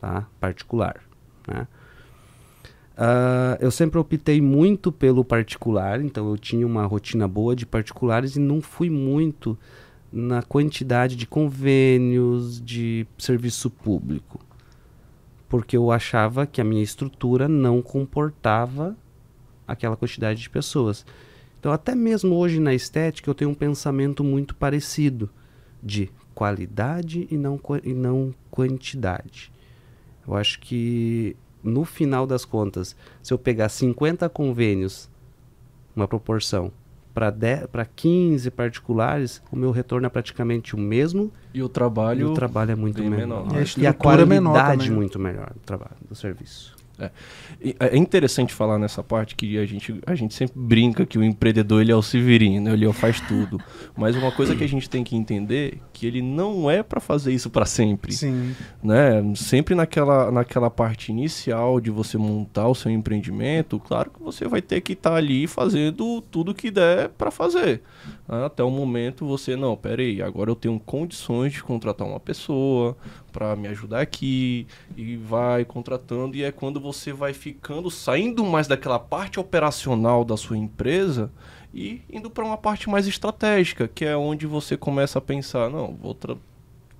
tá? Particular, né? Uh, eu sempre optei muito pelo particular, então eu tinha uma rotina boa de particulares e não fui muito na quantidade de convênios de serviço público, porque eu achava que a minha estrutura não comportava aquela quantidade de pessoas. Então, até mesmo hoje na estética, eu tenho um pensamento muito parecido de qualidade e não, e não quantidade. Eu acho que, no final das contas, se eu pegar 50 convênios, uma proporção, para 15 particulares, o meu retorno é praticamente o mesmo. E o trabalho, e o trabalho é muito menor. menor. E a, e a qualidade é muito melhor do trabalho, do serviço. É. é interessante falar nessa parte que a gente, a gente sempre brinca que o empreendedor ele é o Severino, né? ele faz tudo. Mas uma coisa que a gente tem que entender que ele não é para fazer isso para sempre. Sim. Né? Sempre naquela, naquela parte inicial de você montar o seu empreendimento, claro que você vai ter que estar tá ali fazendo tudo que der para fazer. Né? Até o momento você, não, peraí, agora eu tenho condições de contratar uma pessoa, para me ajudar aqui e vai contratando e é quando você vai ficando saindo mais daquela parte operacional da sua empresa e indo para uma parte mais estratégica, que é onde você começa a pensar, não, vou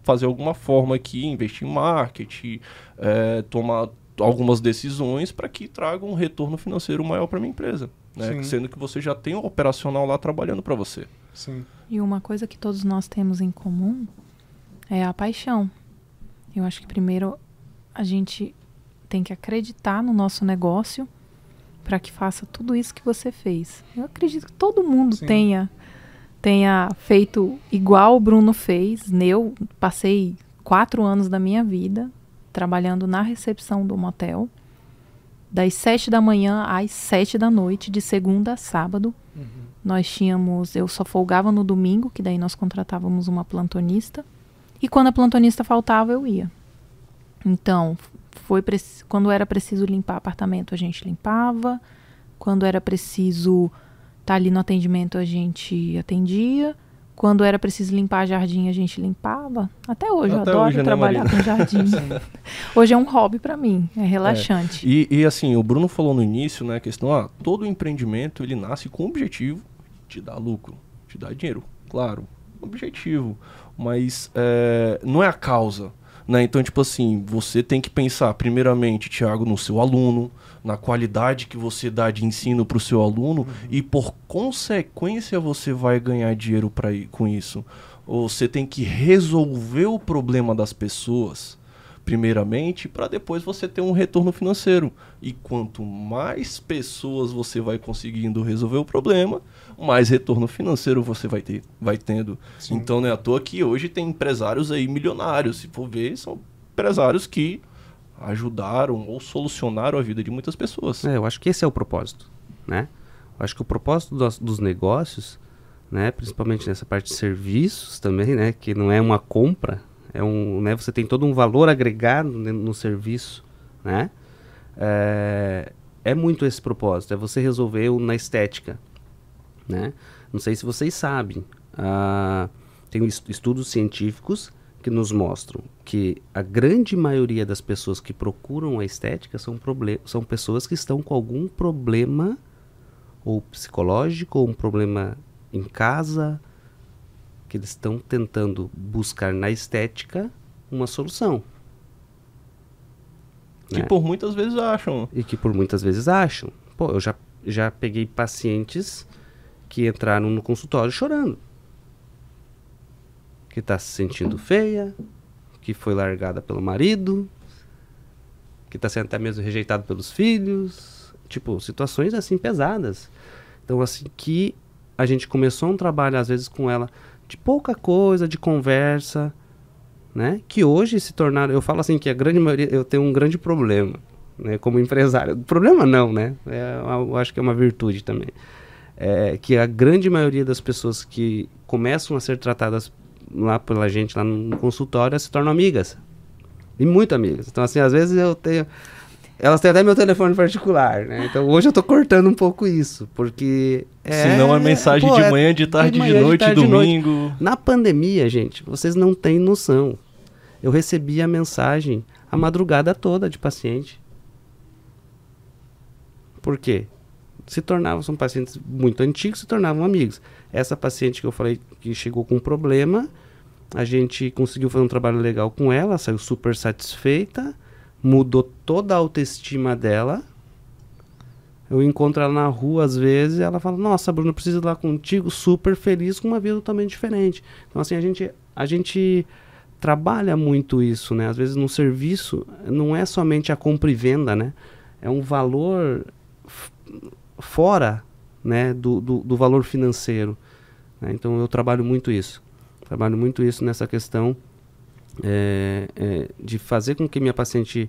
fazer alguma forma aqui, investir em marketing, é, tomar algumas decisões para que traga um retorno financeiro maior para minha empresa, né? sendo que você já tem um operacional lá trabalhando para você. Sim. E uma coisa que todos nós temos em comum é a paixão. Eu acho que primeiro a gente tem que acreditar no nosso negócio para que faça tudo isso que você fez. Eu acredito que todo mundo Sim. tenha tenha feito igual o Bruno fez. Eu passei quatro anos da minha vida trabalhando na recepção do motel, das sete da manhã às sete da noite, de segunda a sábado. Uhum. Nós tínhamos, eu só folgava no domingo, que daí nós contratávamos uma plantonista. E quando a plantonista faltava, eu ia. Então, foi quando era preciso limpar apartamento, a gente limpava. Quando era preciso estar tá ali no atendimento, a gente atendia. Quando era preciso limpar jardim, a gente limpava. Até hoje, Até eu adoro hoje, né, trabalhar né, com jardim. <laughs> hoje é um hobby para mim, é relaxante. É. E, e, assim, o Bruno falou no início, né, a questão, ah, todo empreendimento ele nasce com o objetivo de dar lucro, de dar dinheiro, claro, objetivo mas é, não é a causa. Né? Então, tipo assim, você tem que pensar, primeiramente, Tiago, no seu aluno, na qualidade que você dá de ensino para o seu aluno, uhum. e por consequência você vai ganhar dinheiro pra, com isso. Você tem que resolver o problema das pessoas primeiramente, para depois você ter um retorno financeiro. E quanto mais pessoas você vai conseguindo resolver o problema, mais retorno financeiro você vai ter, vai tendo. Sim. Então não é à toa que hoje tem empresários aí milionários, se for ver, são empresários que ajudaram ou solucionaram a vida de muitas pessoas. É, eu acho que esse é o propósito, né? Eu acho que o propósito dos, dos negócios, né, principalmente nessa parte de serviços também, né, que não é uma compra, é um, né, você tem todo um valor agregado no, no serviço, né? É, é muito esse propósito, é você resolver na estética, né? Não sei se vocês sabem, ah, tem estudos científicos que nos mostram que a grande maioria das pessoas que procuram a estética são, são pessoas que estão com algum problema ou psicológico ou um problema em casa que eles estão tentando buscar na estética uma solução. Que né? por muitas vezes acham. E que por muitas vezes acham. Pô, eu já, já peguei pacientes que entraram no consultório chorando que está se sentindo feia, que foi largada pelo marido, que está sendo até mesmo rejeitada pelos filhos, tipo, situações assim pesadas. Então, assim, que a gente começou um trabalho, às vezes, com ela de pouca coisa, de conversa, né? Que hoje se tornaram, eu falo assim que a grande maioria, eu tenho um grande problema, né? Como empresário. Problema não, né? É, eu acho que é uma virtude também. É, que a grande maioria das pessoas que começam a ser tratadas lá pela gente, lá no consultório, se tornam amigas. E muito amigas. Então, assim, às vezes eu tenho. Elas têm até meu telefone particular, né? Então hoje eu tô cortando um pouco isso, porque. É, Senão é mensagem pô, de é manhã, de tarde, de, manhã, de noite, de tarde, domingo. De noite. Na pandemia, gente, vocês não têm noção. Eu recebi a mensagem a madrugada toda de paciente. Por quê? Se tornavam, são pacientes muito antigos, se tornavam amigos. Essa paciente que eu falei que chegou com um problema, a gente conseguiu fazer um trabalho legal com ela, saiu super satisfeita, mudou toda a autoestima dela. Eu encontro ela na rua às vezes e ela fala: Nossa, Bruno, preciso ir lá contigo, super feliz, com uma vida totalmente diferente. Então, assim, a gente, a gente trabalha muito isso, né? Às vezes no serviço não é somente a compra e venda, né? É um valor fora né, do, do, do valor financeiro. Né? Então eu trabalho muito isso. Trabalho muito isso nessa questão é, é, de fazer com que minha paciente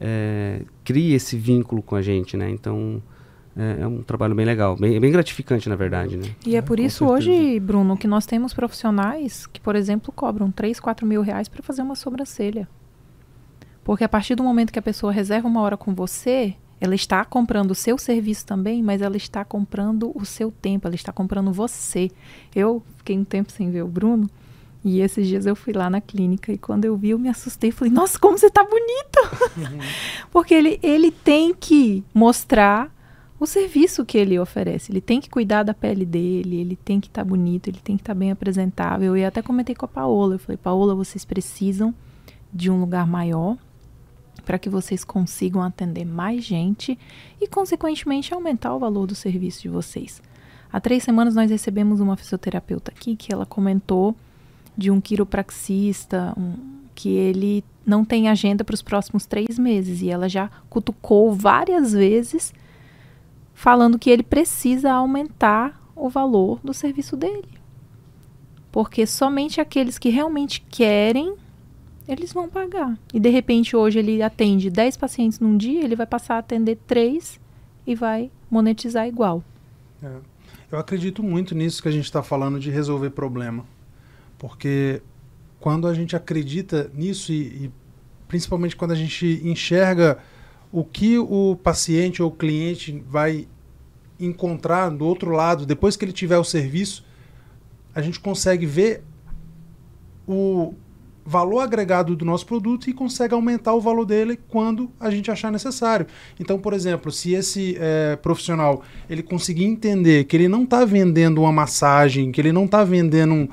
é, crie esse vínculo com a gente. Né? Então é, é um trabalho bem legal, bem, bem gratificante, na verdade. Né? E é por isso hoje, Bruno, que nós temos profissionais que, por exemplo, cobram 3, 4 mil reais para fazer uma sobrancelha. Porque a partir do momento que a pessoa reserva uma hora com você, ela está comprando o seu serviço também, mas ela está comprando o seu tempo, ela está comprando você. Eu fiquei um tempo sem ver o Bruno. E esses dias eu fui lá na clínica e quando eu vi, eu me assustei. Falei, nossa, como você está bonito! <laughs> Porque ele, ele tem que mostrar o serviço que ele oferece. Ele tem que cuidar da pele dele, ele tem que estar tá bonito, ele tem que estar tá bem apresentável. E até comentei com a Paola. Eu falei, Paola, vocês precisam de um lugar maior para que vocês consigam atender mais gente e, consequentemente, aumentar o valor do serviço de vocês. Há três semanas nós recebemos uma fisioterapeuta aqui que ela comentou de um quiropraxista um, que ele não tem agenda para os próximos três meses e ela já cutucou várias vezes falando que ele precisa aumentar o valor do serviço dele. Porque somente aqueles que realmente querem eles vão pagar. E de repente hoje ele atende 10 pacientes num dia, ele vai passar a atender 3 e vai monetizar igual. É. Eu acredito muito nisso que a gente está falando de resolver problema. Porque quando a gente acredita nisso e, e principalmente quando a gente enxerga o que o paciente ou o cliente vai encontrar do outro lado, depois que ele tiver o serviço, a gente consegue ver o, valor agregado do nosso produto e consegue aumentar o valor dele quando a gente achar necessário. Então, por exemplo, se esse é, profissional ele conseguir entender que ele não está vendendo uma massagem, que ele não está vendendo um,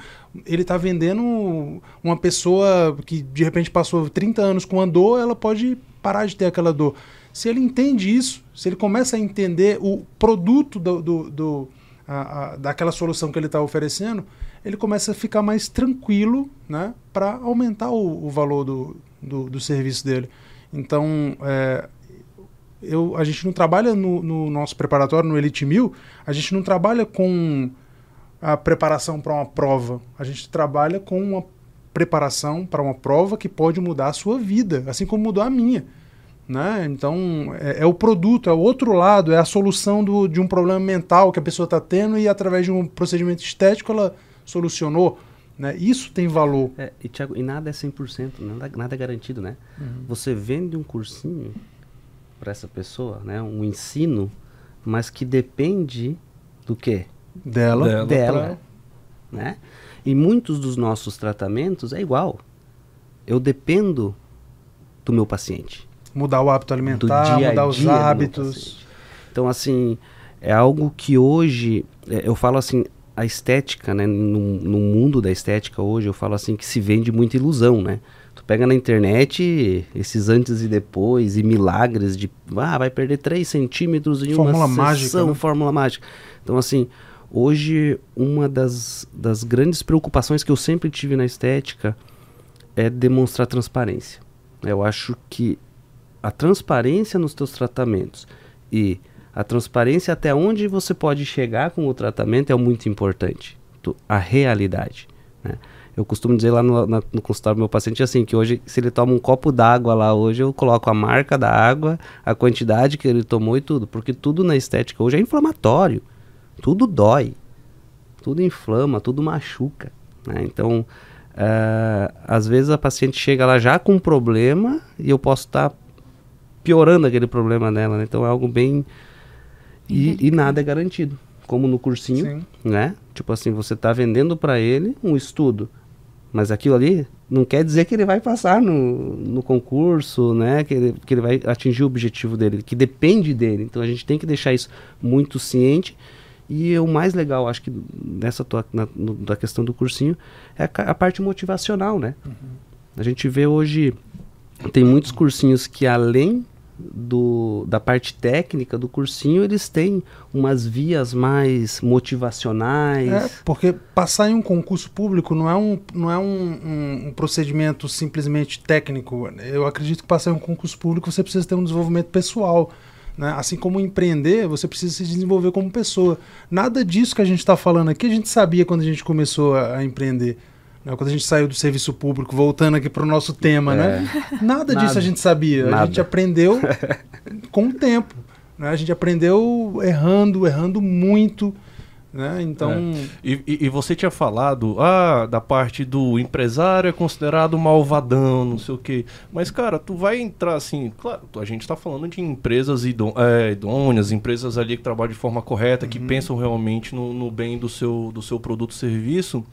ele está vendendo uma pessoa que de repente passou 30 anos com uma dor, ela pode parar de ter aquela dor. Se ele entende isso, se ele começa a entender o produto do, do, do a, a, daquela solução que ele está oferecendo, ele começa a ficar mais tranquilo né, para aumentar o, o valor do, do, do, serviço dele. Então, é, eu, a gente não trabalha no, no, nosso preparatório, no Elite 1000, a gente não trabalha com a preparação para uma prova, a gente trabalha com uma preparação para uma prova que pode mudar a sua vida, assim como mudou a minha. Né? Então, é, é, o produto, é o outro lado, é a solução do, de um problema mental que a pessoa está tendo e através de um procedimento estético ela solucionou. Né? Isso tem valor. É, e, Thiago, e nada é 100%, nada, nada é garantido, né? Uhum. Você vende um cursinho para essa pessoa, né? um ensino, mas que depende do quê? Dela. Dela. dela né? E muitos dos nossos tratamentos é igual. Eu dependo do meu paciente. Mudar o hábito alimentar, mudar os hábitos. Então, assim, é algo que hoje, é, eu falo assim, a estética, né, no, no, mundo da estética hoje, eu falo assim que se vende muita ilusão, né? Tu pega na internet esses antes e depois e milagres de, ah, vai perder 3 centímetros em fórmula uma mágica, sessão, né? fórmula mágica. Então, assim, hoje uma das, das grandes preocupações que eu sempre tive na estética é demonstrar transparência. Eu acho que a transparência nos teus tratamentos e a transparência até onde você pode chegar com o tratamento é muito importante. A realidade. Né? Eu costumo dizer lá no, na, no consultório do meu paciente assim, que hoje, se ele toma um copo d'água lá hoje, eu coloco a marca da água, a quantidade que ele tomou e tudo. Porque tudo na estética hoje é inflamatório. Tudo dói. Tudo inflama, tudo machuca. Né? Então, uh, às vezes a paciente chega lá já com um problema e eu posso estar tá piorando aquele problema dela. Né? Então é algo bem e, uhum. e nada é garantido. Como no cursinho, Sim. né? Tipo assim, você está vendendo para ele um estudo, mas aquilo ali não quer dizer que ele vai passar no, no concurso, né? Que ele, que ele vai atingir o objetivo dele, que depende dele. Então a gente tem que deixar isso muito ciente. E o mais legal, acho que nessa tua, na, no, da questão do cursinho, é a, a parte motivacional, né? Uhum. A gente vê hoje, tem muitos cursinhos que além do, da parte técnica do cursinho, eles têm umas vias mais motivacionais. É, porque passar em um concurso público não é um, não é um, um, procedimento simplesmente técnico. Eu acredito que passar em um concurso público você precisa ter um desenvolvimento pessoal. Né? Assim como empreender, você precisa se desenvolver como pessoa. Nada disso que a gente está falando aqui a gente sabia quando a gente começou a, a empreender. Né? Quando a gente saiu do serviço público, voltando aqui para o nosso tema, né? é. né? Nada, Nada, disso a gente sabia. Nada. A gente aprendeu com o tempo. Né? A gente aprendeu errando, errando muito. Né? Então. É. E, e, você tinha falado ah, da parte do empresário é considerado malvadão, não sei o quê. Mas, cara, tu vai entrar assim. Claro, a gente está falando de empresas idô é, idôneas, empresas ali que trabalham de forma correta, uhum. que pensam realmente no, no bem do seu, do seu produto ou serviço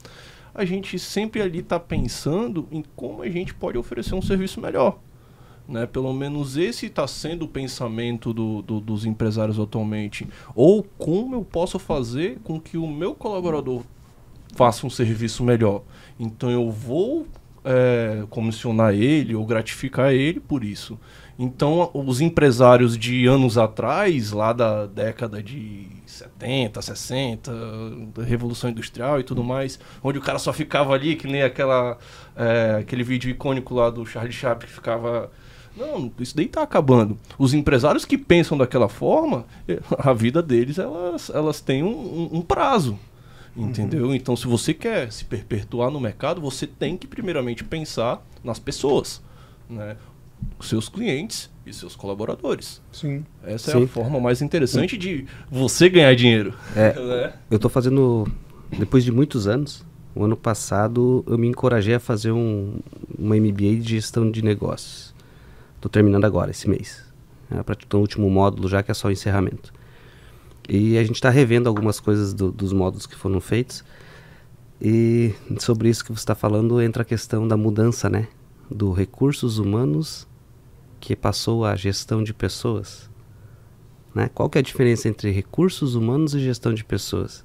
a gente sempre ali está pensando em como a gente pode oferecer um serviço melhor. Né? Pelo menos esse está sendo o pensamento do, do, dos empresários atualmente. Ou como eu posso fazer com que o meu colaborador faça um serviço melhor. Então eu vou é, comissionar ele ou gratificar ele por isso. Então, os empresários de anos atrás, lá da década de 70, 60, da Revolução Industrial e tudo mais, onde o cara só ficava ali, que nem aquela, é, aquele vídeo icônico lá do Charlie Chaplin que ficava. Não, isso daí tá acabando. Os empresários que pensam daquela forma, eh, <laughs> a vida deles, elas, elas têm um, um, um prazo. Entendeu? Uhum. Então, se você quer se perpetuar no mercado, você tem que primeiramente pensar nas pessoas. Né? Seus clientes e seus colaboradores. Sim. Essa Sim. é a forma mais interessante de você ganhar dinheiro. É, <laughs> né? Eu estou fazendo, depois de muitos anos, o ano passado eu me encorajei a fazer um, uma MBA de gestão de negócios. Estou terminando agora, esse mês. É, para o último módulo já, que é só o encerramento. E a gente está revendo algumas coisas do, dos módulos que foram feitos. E sobre isso que você está falando entra a questão da mudança, né? Do recursos humanos que passou à gestão de pessoas. Né? Qual que é a diferença entre recursos humanos e gestão de pessoas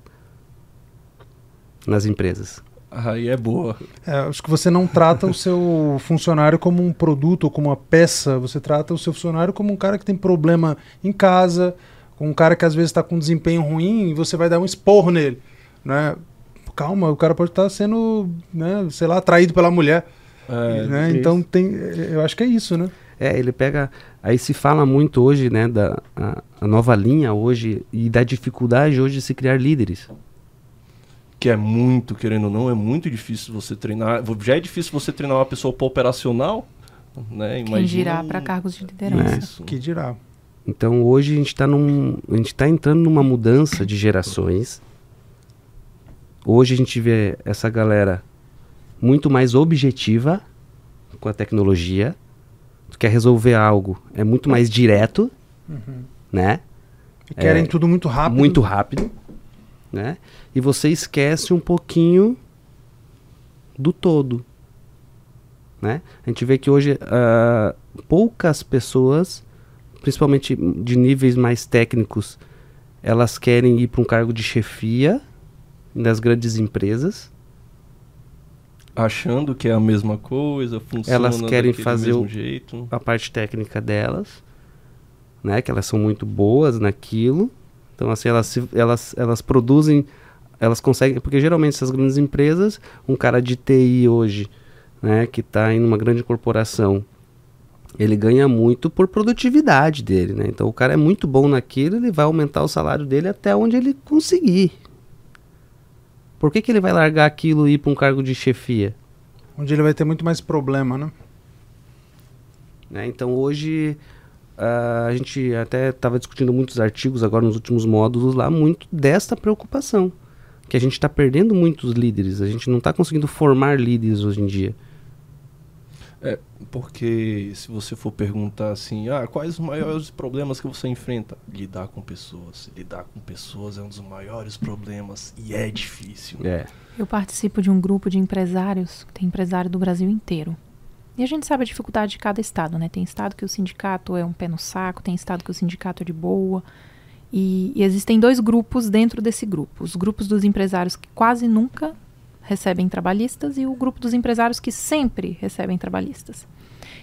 nas empresas? Aí é boa. É, acho que você não trata o seu funcionário como um produto ou como uma peça, você trata o seu funcionário como um cara que tem problema em casa, com um cara que às vezes está com desempenho ruim e você vai dar um esporro nele. Né? Calma, o cara pode estar tá sendo, né, sei lá, atraído pela mulher. É, né? Então tem, eu acho que é isso, né? É, ele pega. Aí se fala muito hoje, né, da a, a nova linha hoje e da dificuldade hoje de se criar líderes que é muito, querendo ou não, é muito difícil você treinar. Já é difícil você treinar uma pessoa para operacional, Né? Quem dirá para cargos de liderança. Isso. Que dirá. Então hoje a gente está num, a gente tá entrando numa mudança de gerações. Hoje a gente vê essa galera muito mais objetiva com a tecnologia. Tu quer resolver algo, é muito mais direto, Uhum. né? E querem É, tudo muito rápido. Muito rápido, né? E você esquece um pouquinho do todo, né? A gente vê que hoje ah, poucas pessoas, principalmente de níveis mais técnicos, elas querem ir para um cargo de chefia nas grandes empresas. Achando que é a mesma coisa, funciona Elas querem fazer o- jeito. a parte técnica delas, né? Que elas são muito boas naquilo. Então, assim, elas, elas, elas produzem, elas conseguem, porque geralmente essas grandes empresas, um cara de TI hoje, né? Que está em uma grande corporação, ele ganha muito por produtividade dele, né? Então, o cara é muito bom naquilo, ele vai aumentar o salário dele até onde ele conseguir. Por que, que ele vai largar aquilo e ir para um cargo de chefia? Onde ele vai ter muito mais problema, né? né? Então hoje ah, a gente até estava discutindo muitos artigos agora nos últimos módulos lá, muito desta preocupação. Que a gente está perdendo muitos líderes, a gente não está conseguindo formar líderes hoje em dia. Porque se você for perguntar assim, ah, quais os maiores problemas que você enfrenta? Lidar com pessoas. Lidar com pessoas é um dos maiores problemas e é difícil. É. Eu participo de um grupo de empresários, tem empresário do Brasil inteiro. E a gente sabe a dificuldade de cada estado, né? Tem estado que o sindicato é um pé no saco, tem estado que o sindicato é de boa. E, e existem dois grupos dentro desse grupo: os grupos dos empresários que quase nunca recebem trabalhistas e o grupo dos empresários que sempre recebem trabalhistas.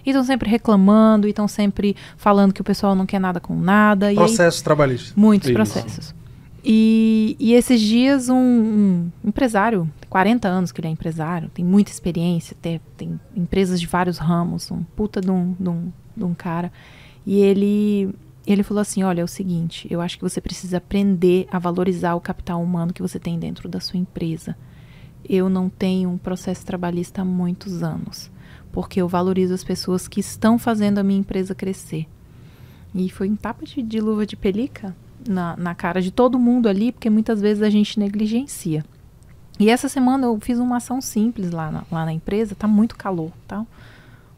E estão sempre reclamando, e estão sempre falando que o pessoal não quer nada com nada. Processos trabalhistas. Muitos Isso. processos. E, e esses dias, um, um empresário, 40 anos que ele é empresário, tem muita experiência, tem, tem empresas de vários ramos, um puta de um, de um, de um cara. E ele, ele falou assim: Olha, é o seguinte, eu acho que você precisa aprender a valorizar o capital humano que você tem dentro da sua empresa. Eu não tenho um processo trabalhista há muitos anos, porque eu valorizo as pessoas que estão fazendo a minha empresa crescer. E foi um tapa de, de luva de pelica na, na cara de todo mundo ali, porque muitas vezes a gente negligencia. E essa semana eu fiz uma ação simples lá na, lá na empresa, tá muito calor, tá?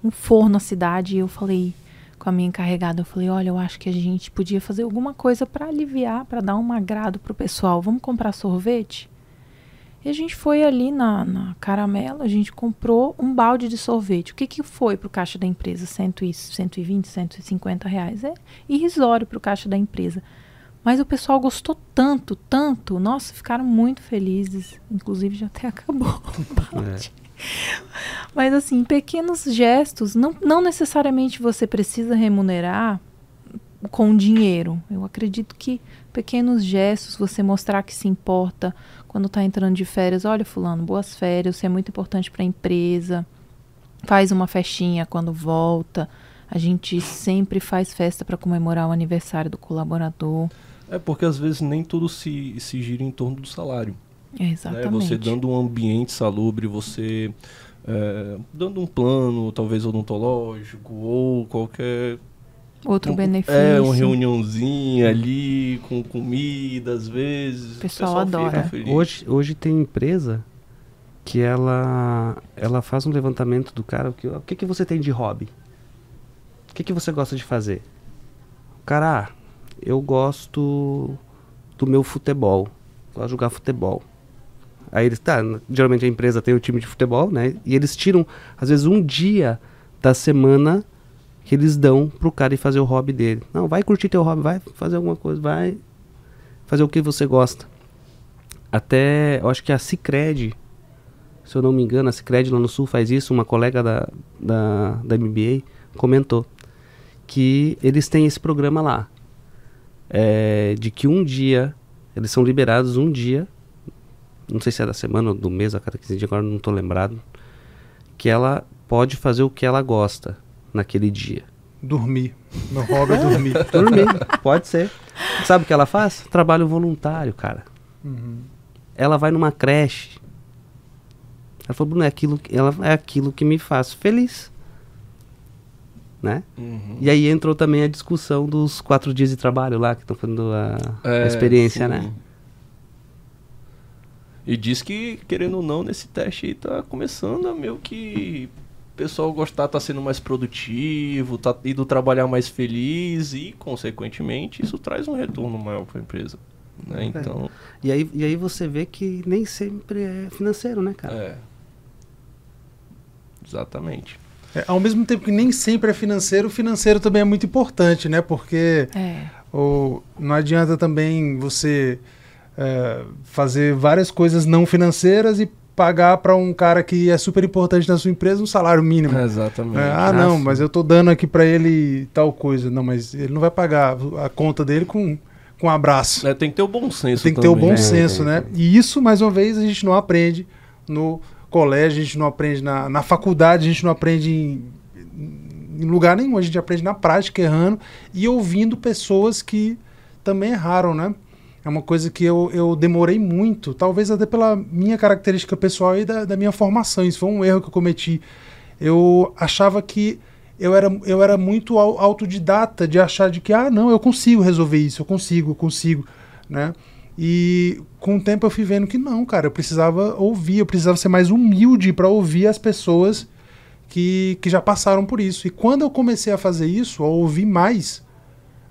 Um forno na cidade, e eu falei com a minha encarregada, eu falei, olha, eu acho que a gente podia fazer alguma coisa para aliviar, para dar um agrado pro pessoal. Vamos comprar sorvete? E a gente foi ali na, na Caramelo, a gente comprou um balde de sorvete. O que, que foi para o caixa da empresa? 100, e- 120, 150 reais. É irrisório para o caixa da empresa. Mas o pessoal gostou tanto, tanto. Nossa, ficaram muito felizes. Inclusive já até <laughs> acabou o balde. Mas assim, pequenos gestos, não, não necessariamente você precisa remunerar com dinheiro. Eu acredito que pequenos gestos, você mostrar que se importa quando está entrando de férias, olha fulano, boas férias, você é muito importante para a empresa. Faz uma festinha quando volta. A gente sempre faz festa para comemorar o aniversário do colaborador. É porque às vezes nem tudo se, se gira em torno do salário. É, né? exatamente. Você dando um ambiente salubre, você é, dando um plano, talvez odontológico, ou qualquer. Outro um- benefício. É, uma reuniãozinha ali, com comida, às vezes. O pessoal adora. fica feliz. Hoje, hoje tem empresa que ela, ela faz um levantamento do cara. O que, o que, que você tem de hobby? O que, que você gosta de fazer? O cara, ah, eu gosto do meu futebol. Gosto de jogar futebol. Aí eles, tá, geralmente a empresa tem o time de futebol, né? E eles tiram, às vezes, um dia da semana que eles dão pro cara ir fazer o hobby dele. Não, vai curtir teu hobby, vai fazer alguma coisa, vai fazer o que você gosta. Até, eu acho que a Cicred, se eu não me engano, a Cicred lá no Sul faz isso, uma colega da, da, da MBA comentou que eles têm esse programa lá. É, de que um dia, eles são liberados um dia, não sei se é da semana ou do mês, a cada 15 dias, agora não estou lembrado, que ela pode fazer o que ela gosta naquele dia. Dormir. Meu hobby é dormir. <laughs> Dormir, pode ser. Sabe o que ela faz? Trabalho voluntário, cara. Uhum. Ela vai numa creche. Ela falou, Bruno, é aquilo, que- ela, é aquilo que me faz feliz. né? E aí entrou também a discussão dos quatro dias de trabalho lá, que estão fazendo a, a É, experiência, sim. né? E diz que, querendo ou não, nesse teste aí tá começando a meio que pessoal gostar, tá sendo mais produtivo, tá indo trabalhar mais feliz e, consequentemente, isso traz um retorno maior para a empresa. Né? Então, E aí, e aí você vê que nem sempre é financeiro, né, cara? é. Exatamente. É, ao mesmo tempo que nem sempre é financeiro, o financeiro também é muito importante, né? Porque É. o, não adianta também você é, fazer várias coisas não financeiras e pagar para um cara que é super importante na sua empresa um salário mínimo. Exatamente. É, ah, não, mas eu tô dando aqui para ele tal coisa. Não, mas ele não vai pagar a conta dele com, com um abraço. É, tem que ter o bom senso Tem que ter o também, bom né? senso, né? E isso, mais uma vez, a gente não aprende no colégio, a gente não aprende na, na faculdade, a gente não aprende em, em lugar nenhum, a gente aprende na prática, errando e ouvindo pessoas que também erraram, né? É uma coisa que eu, eu demorei muito, talvez até pela minha característica pessoal e da, da minha formação. Isso foi um erro que eu cometi. Eu achava que eu era, eu era muito au- autodidata de achar de que, ah, não, eu consigo resolver isso, eu consigo, eu consigo, né? E com o tempo eu fui vendo que não, cara, eu precisava ouvir, eu precisava ser mais humilde para ouvir as pessoas que, que já passaram por isso. E quando eu comecei a fazer isso, a ouvir mais,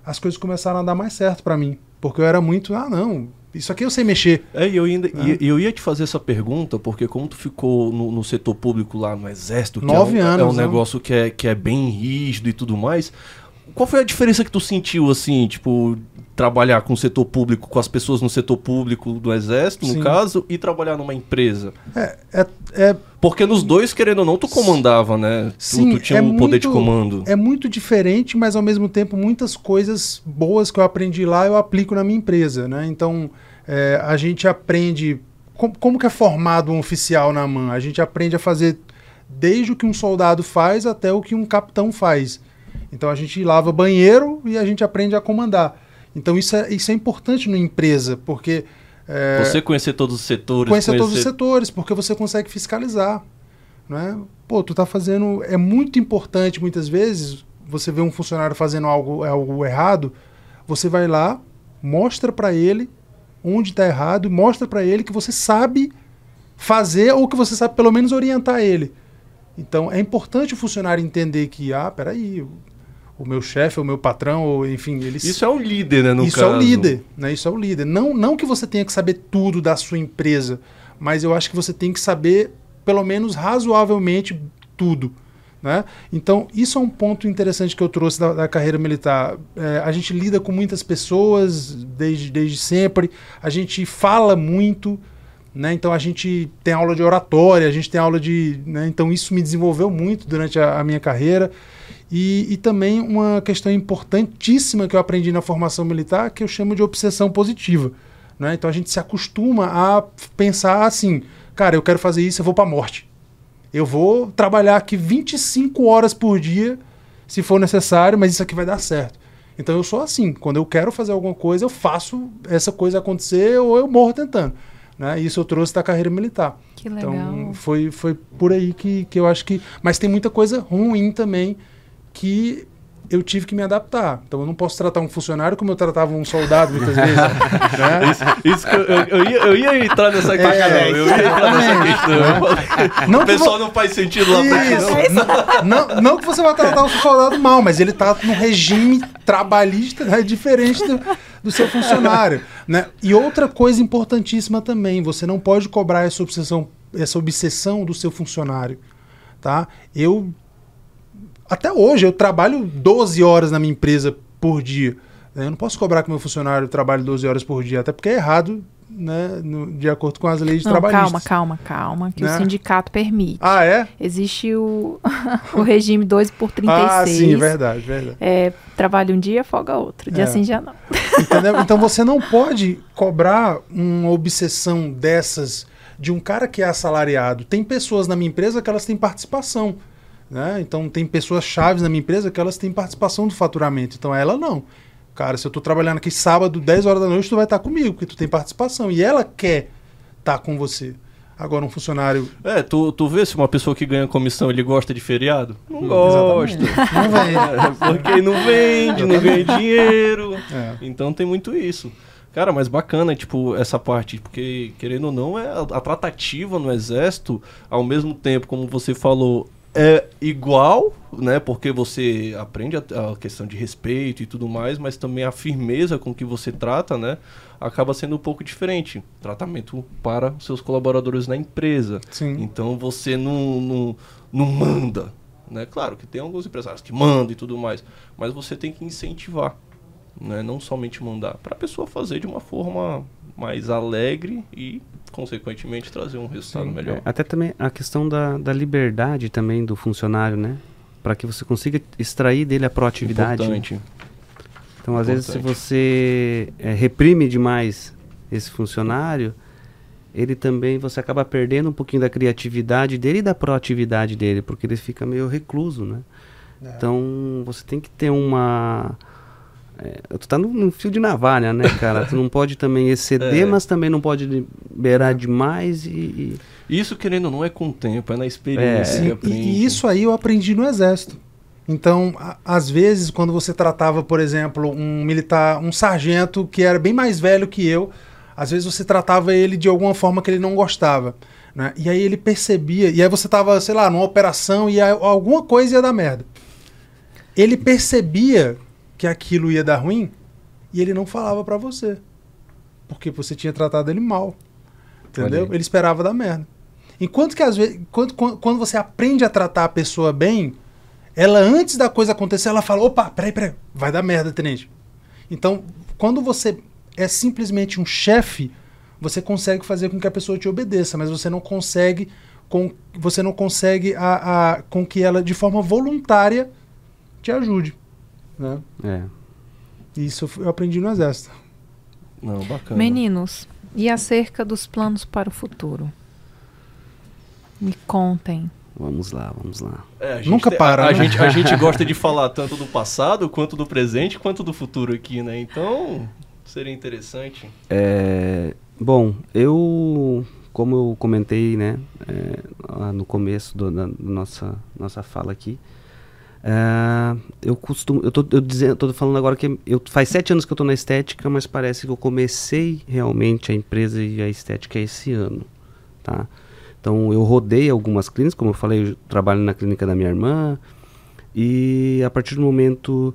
as coisas começaram a dar mais certo para mim. Porque eu era muito, ah, não, isso aqui eu sei mexer. É, e eu, ainda, É. eu ia te fazer essa pergunta, porque como tu ficou no, no setor público lá no Exército, que Nove é um, é anos, um né? negócio que é, que é bem rígido e tudo mais, qual foi a diferença que tu sentiu, assim, tipo, trabalhar com o setor público, com as pessoas no setor público do Exército, no Sim. caso, e trabalhar numa empresa? É, é, é, Porque nos dois, querendo ou não, tu comandava, né? Tu- Sim, tu, tinha é um poder de muito- comando. é muito diferente, mas ao mesmo tempo muitas coisas boas que eu aprendi lá eu aplico na minha empresa, né? Então é, a gente aprende com- como que é formado um oficial na MAN. A gente aprende a fazer desde o que um soldado faz até o que um capitão faz. Então a gente lava banheiro e a gente aprende a comandar. Então isso é, isso é importante numa empresa, porque é, Você conhecer todos os setores, conhecer todos os setores, porque você consegue fiscalizar. Né? Pô, tu tá fazendo. É muito importante, muitas vezes, você vê um funcionário fazendo algo, algo errado, você vai lá, mostra para ele onde tá errado, mostra para ele que você sabe fazer ou que você sabe pelo menos orientar ele. Então é importante o funcionário entender que, ah, peraí, o, o meu chefe, o meu patrão, ou enfim, eles Isso é um líder, né, no isso caso. é o líder, né? Isso é o líder. Não, não que você tenha que saber tudo da sua empresa, mas eu acho que você tem que saber, pelo menos razoavelmente, tudo. Né? Então, isso é um ponto interessante que eu trouxe da, da carreira militar. É, a gente lida com muitas pessoas desde, desde sempre, a gente fala muito, né? então a gente tem aula de oratória, a gente tem aula de. Né? Então, isso me desenvolveu muito durante a, a minha carreira. E, e também uma questão importantíssima que eu aprendi na formação militar, que eu chamo de obsessão positiva. Né? Então a gente se acostuma a pensar assim, cara, eu quero fazer isso, eu vou para a morte. Eu vou trabalhar aqui 25 horas por dia, se for necessário, mas isso aqui vai dar certo. Então eu sou assim, quando eu quero fazer alguma coisa, eu faço essa coisa acontecer ou eu morro tentando. Né? Isso eu trouxe da carreira militar. Que legal. Então foi, foi por aí que, que eu acho que. Mas tem muita coisa ruim também que eu tive que me adaptar. Então eu não posso tratar um funcionário como eu tratava um soldado muitas vezes. né? <laughs> Isso, isso eu, eu, ia, eu ia entrar nessa questão. É, eu ia entrar nessa questão. Não o pessoal não faz sentido lá pra Isso. não. Não, não que você vai tratar seu soldado mal, mas ele está no regime trabalhista né, diferente do, do seu funcionário. Né? E outra coisa importantíssima também, você não pode cobrar essa obsessão, essa obsessão do seu funcionário. Tá? Eu até hoje eu trabalho 12 horas na minha empresa por dia. né? Eu não posso cobrar que meu funcionário trabalhe 12 horas por dia, até porque é errado, né, no- de acordo com as leis Não, trabalhistas. calma, calma, calma, que Né? o sindicato permite. Ah, é? Existe o, <laughs> o regime 2 por 36. Ah, sim, verdade, verdade. É, trabalha um dia, folga outro. Dia É. sim, dia não. <laughs> Entendeu? <laughs> Então você não pode cobrar uma obsessão dessas de um cara que é assalariado. Tem pessoas na minha empresa que elas têm participação. Né? Então tem pessoas chaves na minha empresa que elas têm participação do faturamento. Então ela não. Cara, se eu estou trabalhando aqui sábado, 10 horas da noite, tu vai estar comigo, porque tu tem participação. E ela quer estar com você. Agora, um funcionário. É, tu, tu vê se uma pessoa que ganha comissão ele gosta de feriado? Não hum, gosta. Não. <laughs> É, porque não vende, não ganha dinheiro. É. Então tem muito isso. Cara, mas bacana, tipo, essa parte, porque, querendo ou não, é a, a tratativa no exército, ao mesmo tempo, como você falou, é igual, né? Porque você aprende a, a, questão de respeito e tudo mais, mas também a firmeza com que você trata, né? Acaba sendo um pouco diferente. Tratamento para os seus colaboradores na empresa. Sim. Então você não, não, não manda, né? Claro que tem alguns empresários que mandam e tudo mais, mas você tem que incentivar, né? Não somente mandar, para a pessoa fazer de uma forma mais alegre e consequentemente trazer um resultado Sim, melhor. É, até também a questão da, da liberdade também do funcionário, né? Para que você consiga extrair dele a proatividade. Importante. Então, às Importante. vezes, se você é, reprime demais esse funcionário, ele também, você acaba perdendo um pouquinho da criatividade dele e da proatividade dele, porque ele fica meio recluso, né? É. Então, você tem que ter uma é, tu tá num, fio de navalha, né, cara? tu não pode também exceder, <laughs> é. mas também não pode liberar demais e, e... Isso, querendo ou não, é com o tempo, é na experiência. É. E, e, isso aí eu aprendi no exército. Então, a, às vezes, quando você tratava, por exemplo, um militar, um sargento que era bem mais velho que eu, às vezes você tratava ele de alguma forma que ele não gostava. Né? E aí ele percebia, e aí você tava, sei lá, numa operação e alguma coisa ia dar merda. Ele percebia que aquilo ia dar ruim e ele não falava para você. Porque você tinha tratado ele mal. Entendeu? Ele esperava dar merda. Enquanto que às vezes, quando, quando você aprende a tratar a pessoa bem, ela antes da coisa acontecer, ela fala: opa, peraí, peraí, vai dar merda, tenente. Então, quando você é simplesmente um chefe, você consegue fazer com que a pessoa te obedeça, mas você não consegue com você não consegue a, a, com que ela de forma voluntária te ajude. Né? É. Isso eu aprendi no exército. Não, bacana. Meninos, e acerca dos planos para o futuro? Me contem. Vamos lá, vamos lá. É, Nunca para. A, a, né? gente, a gente <laughs> gosta de falar tanto do passado, quanto do presente, quanto do futuro aqui, né? Então, seria interessante. É, bom, eu, como eu comentei, né, é, no começo do, da nossa, nossa fala aqui, Uh, eu costumo, eu tô, eu dizendo, tô falando agora que eu, faz sete anos que eu estou na estética, mas parece que eu comecei realmente a empresa e a estética esse ano, tá? Então eu rodei algumas clínicas, como eu falei, eu trabalho na clínica da minha irmã e a partir do momento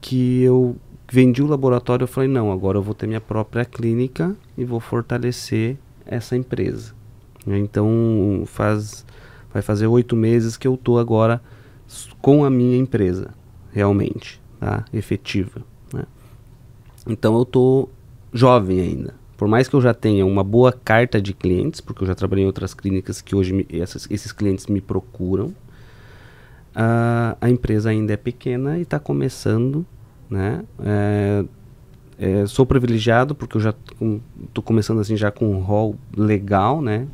que eu vendi o laboratório, eu falei não, agora eu vou ter minha própria clínica e vou fortalecer essa empresa. Então faz vai fazer oito meses que eu estou agora com a minha empresa, realmente, tá? efetiva. Né? Então eu estou jovem ainda. Por mais que eu já tenha uma boa carta de clientes, porque eu já trabalhei em outras clínicas que hoje me, essas, esses clientes me procuram, a, a empresa ainda é pequena e está começando. Né? É, é, sou privilegiado porque eu já estou começando assim já com um rol legal, né?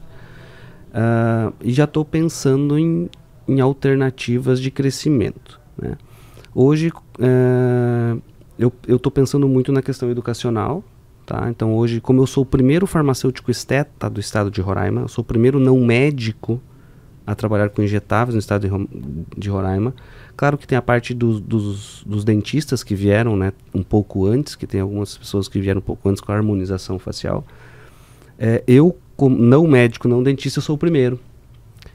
Uh, e já estou pensando em em alternativas de crescimento. Né? Hoje, é, eu estou pensando muito na questão educacional. Tá? Então, hoje, como eu sou o primeiro farmacêutico esteta do estado de Roraima, eu sou o primeiro não médico a trabalhar com injetáveis no estado de, Roraima. Claro que tem a parte do, dos, dos, dentistas que vieram né, um pouco antes, que tem algumas pessoas que vieram um pouco antes com a harmonização facial. É, eu, como não médico, não dentista, eu sou o primeiro.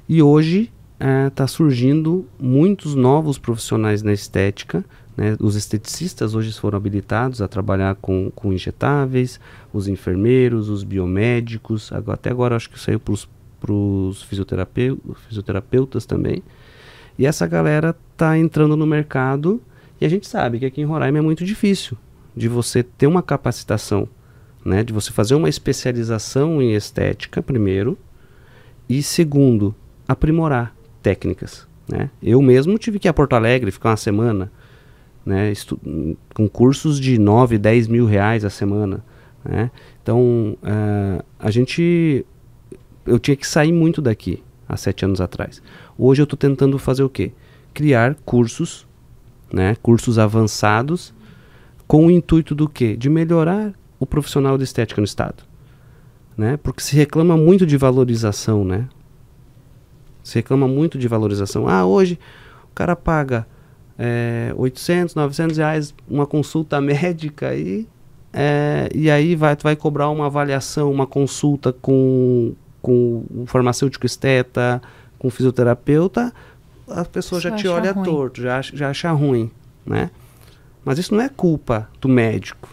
E hoje está é, surgindo muitos novos profissionais na estética. Né? Os esteticistas hoje foram habilitados a trabalhar com, com injetáveis, os enfermeiros, os biomédicos, até agora acho que saiu para os fisioterapeu fisioterapeutas também. E essa galera está entrando no mercado e a gente sabe que aqui em Roraima é muito difícil de você ter uma capacitação, né? de você fazer uma especialização em estética, primeiro, e segundo, aprimorar técnicas. Né? Eu mesmo tive que ir a Porto Alegre ficar uma semana, né, com cursos de 9, 10 mil reais a semana. Né? Então, uh, a gente. Eu tinha que sair muito daqui há sete anos atrás. Hoje eu estou tentando fazer o quê? Criar cursos, né, cursos avançados, com o intuito do quê? De melhorar o profissional de estética no estado. né? Porque se reclama muito de valorização, né? Se reclama muito de valorização. Ah, hoje o cara paga é, 800, 900 reais uma consulta <laughs> médica e, é, e aí vai, tu vai cobrar uma avaliação, uma consulta com, com um farmacêutico esteta, com um fisioterapeuta, a pessoa já te olha ruim. torto, já, já acha ruim, né? Mas isso não é culpa do médico,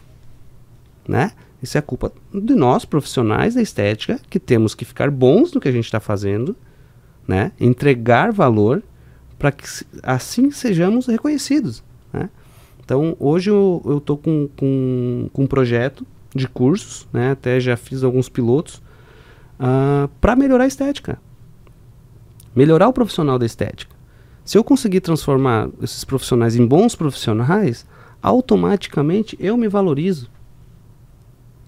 né? Isso é culpa de nós, profissionais da estética, que temos que ficar bons no que a gente está fazendo, né? Entregar valor para que assim sejamos reconhecidos, né? Então, hoje eu estou com, com, com, um projeto de cursos, né? Até já fiz alguns pilotos uh, ah, para melhorar a estética. Melhorar o profissional da estética. Se eu conseguir transformar esses profissionais em bons profissionais, automaticamente eu me valorizo.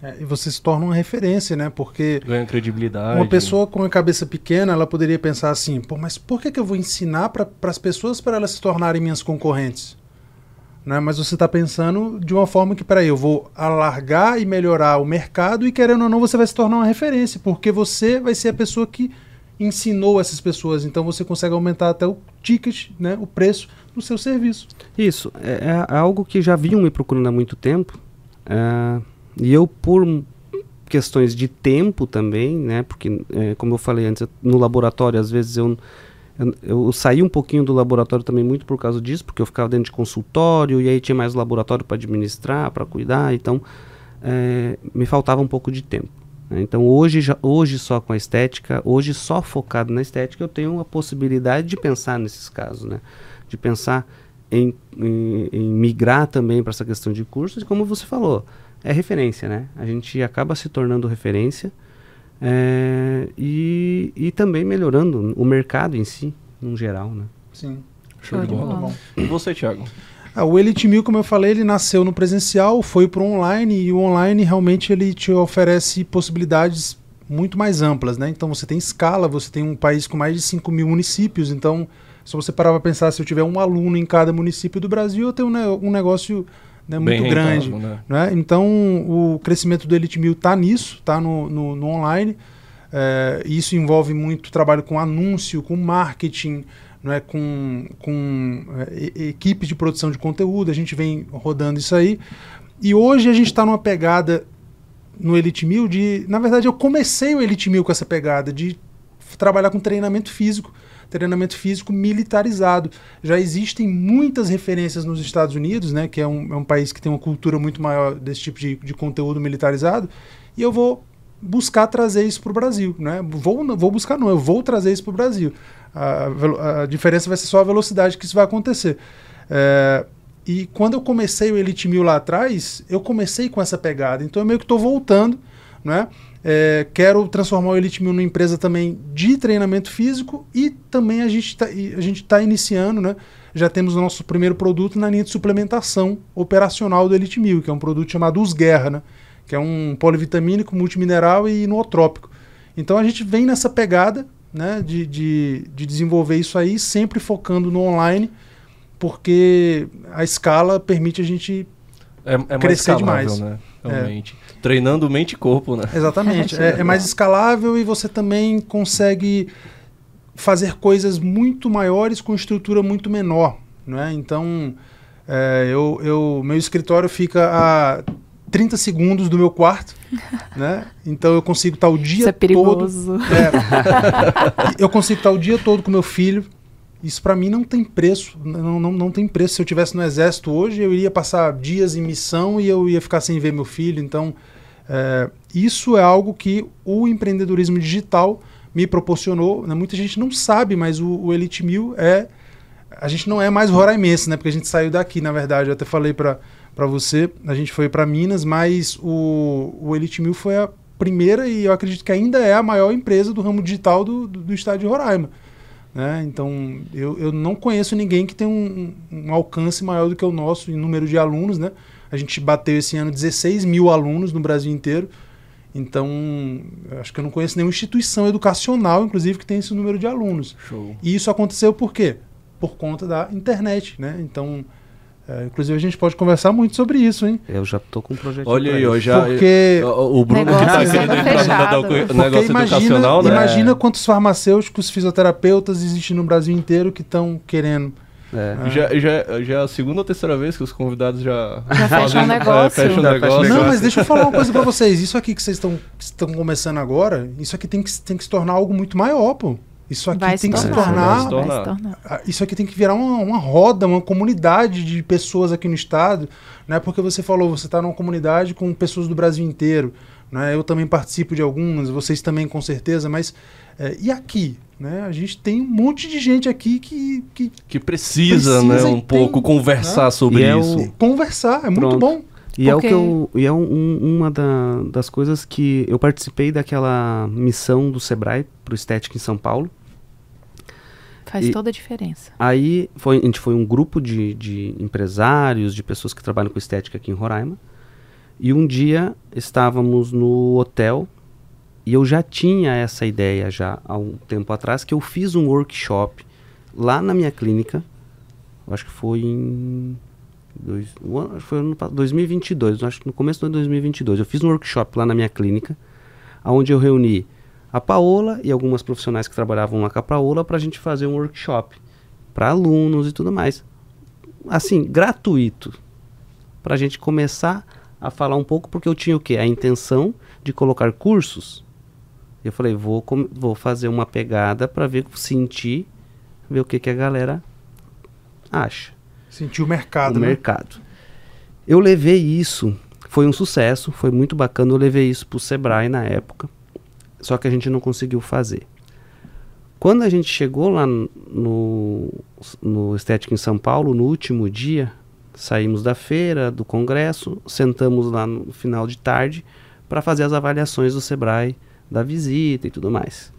É, e você se torna uma referência, né? Porque. Ganha credibilidade. Uma pessoa com uma cabeça pequena, ela poderia pensar assim: pô, mas por que, que eu vou ensinar para as pessoas para elas se tornarem minhas concorrentes? Né? Mas você está pensando de uma forma que, peraí, eu vou alargar e melhorar o mercado e, querendo ou não, você vai se tornar uma referência, porque você vai ser a pessoa que ensinou essas pessoas. Então você consegue aumentar até o ticket, né, o preço do seu serviço. Isso, é, é algo que já vinham me procurando há muito tempo. É e eu, por questões de tempo também, né? Porque, é, como eu falei antes, no laboratório, às vezes eu, eu, eu, saí um pouquinho do laboratório também muito por causa disso, porque eu ficava dentro de consultório e aí tinha mais laboratório para administrar, para cuidar, então é, me faltava um pouco de tempo. Né? Então hoje, já, hoje só com a estética, hoje só focado na estética, eu tenho a possibilidade de pensar nesses casos, né? De pensar em, em, em migrar também para essa questão de cursos, e como você falou, é referência, né? A gente acaba se tornando referência é, e, e também melhorando o mercado em si, no geral, né? Sim. Show, de bola. E você, Thiago? Ah, o Elite Mil, como eu falei, ele nasceu no presencial, foi para o online e o online realmente ele te oferece possibilidades muito mais amplas, né? Então você tem escala, você tem um país com mais de 5 mil municípios, então se você parar para pensar, se eu tiver um aluno em cada município do Brasil, eu tenho um, um negócio né, muito grande. Né? Né? Então, o crescimento do Elite Mil está nisso, está no, no, no, online. É, isso envolve muito trabalho com anúncio, com marketing, né, com, com é, equipe de produção de conteúdo. A gente vem rodando isso aí. E hoje a gente está numa pegada no Elite Mil de. Na verdade, eu comecei o Elite Mil com essa pegada de trabalhar com treinamento físico treinamento físico militarizado. Já existem muitas referências nos Estados Unidos, né, que é um, é um país que tem uma cultura muito maior desse tipo de, de conteúdo militarizado, e eu vou buscar trazer isso para o Brasil. Né? Vou, vou buscar, não, eu vou trazer isso para o Brasil. A, a, diferença vai ser só a velocidade que isso vai acontecer. É, e quando eu comecei o Elite Mil lá atrás, eu comecei com essa pegada. Então eu meio que estou voltando, né? É, quero transformar o Elite Mil numa empresa também de treinamento físico e também a gente está tá iniciando, né? Já temos o nosso primeiro produto na linha de suplementação operacional do Elite Mil, que é um produto chamado Us Guerra, né? Que é um polivitamínico, multimineral e nootrópico. Então a gente vem nessa pegada né, de, de, de desenvolver isso aí, sempre focando no online, porque a escala permite a gente é, é crescer demais. Né? Realmente. É. Treinando mente e corpo, né? Exatamente. <laughs> é, é, mais escalável e você também consegue fazer coisas muito maiores com estrutura muito menor. Né? Então, é, eu, eu, meu escritório fica a 30 segundos do meu quarto, <laughs> né? Então eu consigo estar o dia Isso é perigoso. todo. É, eu consigo estar o dia todo com meu filho, isso para mim não tem preço, não, não, não tem preço. Se eu tivesse no exército hoje, eu iria passar dias em missão e eu ia ficar sem ver meu filho. Então, é, isso é algo que o empreendedorismo digital me proporcionou. Né? Muita gente não sabe, mas o, o Elite Mil é. A gente não é mais roraimense, né? Porque a gente saiu daqui, na verdade. Eu até falei para você, a gente foi para Minas, mas o, o Elite Mil foi a primeira e eu acredito que ainda é a maior empresa do ramo digital do, do, do estado de Roraima. Né? Então, eu, eu não conheço ninguém que tenha um, um, alcance maior do que o nosso em número de alunos. Né? A gente bateu esse ano 16 mil alunos no Brasil inteiro. Então, acho que eu não conheço nenhuma instituição educacional, inclusive, que tenha esse número de alunos. Show. E isso aconteceu por quê? Por conta da internet. Né? Então, É, inclusive a gente pode conversar muito sobre isso, hein? Eu já tô com um projeto. Olha aí, ó, já. Porque, O Bruno que Negócio tá já querendo tá entrar no negócio negócio imagina, educacional, né? imagina quantos farmacêuticos, fisioterapeutas existem no Brasil inteiro que estão querendo. É. Já, já, já é a segunda ou terceira vez que os convidados já, Já fecham um negócio. É, fecham um Já fecha negócio. Não, mas deixa eu falar uma coisa pra vocês. Isso aqui que vocês estão estão começando agora, isso aqui tem que, tem que se tornar algo muito maior, pô. Isso aqui Vai tem que se tornar, tornar. Vai se tornar. Vai se tornar. Ah, Isso aqui tem que virar uma, uma roda, uma comunidade de pessoas aqui no estado, né? Porque você falou, você está numa comunidade com pessoas do Brasil inteiro, né? Eu também participo de algumas, vocês também com certeza, mas é, e aqui, né? A gente tem um monte de gente aqui que, que Que precisa, Precisa né, um tem, pouco conversar né? sobre E é isso. o- conversar, é muito Pronto. bom. E é o que eu, e é um- um- uma da- das coisas que eu participei daquela missão do Sebrae pro Estética em São Paulo. Faz E- toda a diferença. Aí foi, a gente foi um grupo de, de empresários, de pessoas que trabalham com estética aqui em Roraima. E um dia estávamos no hotel e eu já tinha essa ideia já há um tempo atrás que eu fiz um workshop lá na minha clínica. Acho que foi em dois, foi ano pa- 2022, eu acho que no começo de 2022. Eu fiz um workshop lá na minha clínica, onde eu reuni a Paola e algumas profissionais que trabalhavam lá com a Paola para a gente fazer um workshop para alunos e tudo mais. Assim, gratuito. Para a gente começar a falar um pouco, porque eu tinha o quê? A intenção de colocar cursos. Eu falei, vou, vou fazer uma pegada para ver, sentir, ver o que, que a galera acha Sentir o mercado, o né? mercado. Eu levei isso, foi um sucesso, foi muito bacana. Eu levei isso pro Sebrae na época, só que a gente não conseguiu fazer. Quando a gente chegou lá no, no Estética em São Paulo, no último dia, saímos da feira, do congresso, sentamos lá no final de tarde para fazer as avaliações do Sebrae, da visita e tudo mais.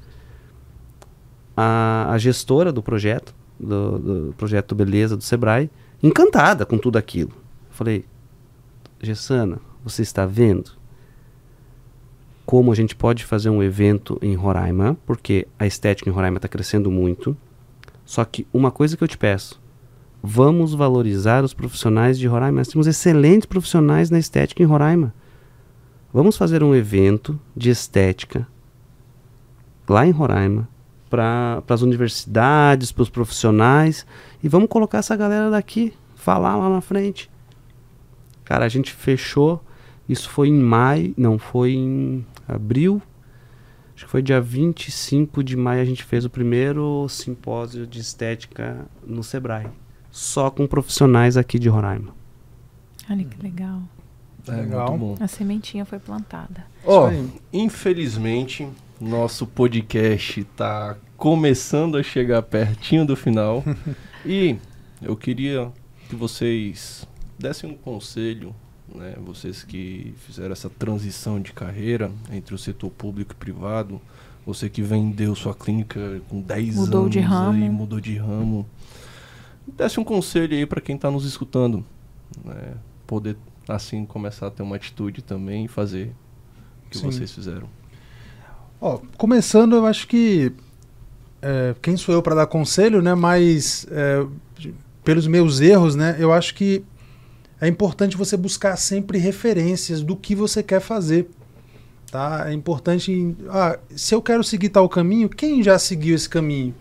A, a gestora do projeto, do, do projeto Beleza do Sebrae, encantada com tudo aquilo. Falei, Gessana, você está vendo como a gente pode fazer um evento em Roraima, porque a estética em Roraima está crescendo muito. Só que uma coisa que eu te peço, vamos valorizar os profissionais de Roraima. Nós temos excelentes profissionais na estética em Roraima. Vamos fazer um evento de estética lá em Roraima para as universidades, para os profissionais e vamos colocar essa galera daqui falar lá na frente. Cara, a gente fechou. Isso foi em maio, não, foi em abril. Acho que foi dia 25 de maio a gente fez o primeiro simpósio de estética no Sebrae. Só com profissionais aqui de Roraima. Olha que legal. É, Legal. muito bom. A sementinha foi plantada. Ó, aí. infelizmente, nosso podcast tá começando a chegar pertinho do final. <laughs> e eu queria que vocês dessem um conselho, né? Vocês que fizeram essa transição de carreira entre o setor público e privado, você que vendeu sua clínica com 10 Mudou anos de ramo. aí, mudou de ramo. Desse um conselho aí para quem tá nos escutando, né? Poder assim começar a ter uma atitude também e fazer o que Sim. vocês fizeram. Ó, começando, eu acho que é, quem sou eu para dar conselho, né? Mas é, pelos meus erros, né? Eu acho que é importante você buscar sempre referências do que você quer fazer. Tá? É importante. Ah, se eu quero seguir tal caminho, quem já seguiu esse caminho?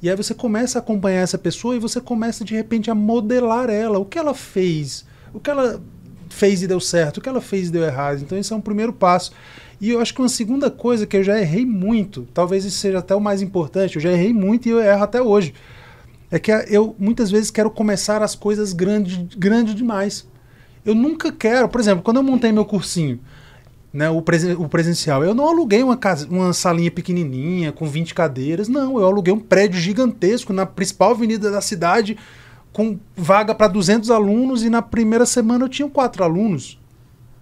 E aí você começa a acompanhar essa pessoa e você começa de repente a modelar ela, o que ela fez, o que ela fez e deu certo, o que ela fez e deu errado. Então esse é um primeiro passo. E eu acho que uma segunda coisa que eu já errei muito, talvez isso seja até o mais importante, eu já errei muito e eu erro até hoje. É que eu muitas vezes quero começar as coisas grande, grande demais. Eu nunca quero, por exemplo, quando eu montei meu cursinho, né, o, presen- o presencial, eu não aluguei uma, casa, uma salinha pequenininha com 20 cadeiras, não, eu aluguei um prédio gigantesco na principal avenida da cidade com vaga para 200 alunos e na primeira semana eu tinha quatro alunos.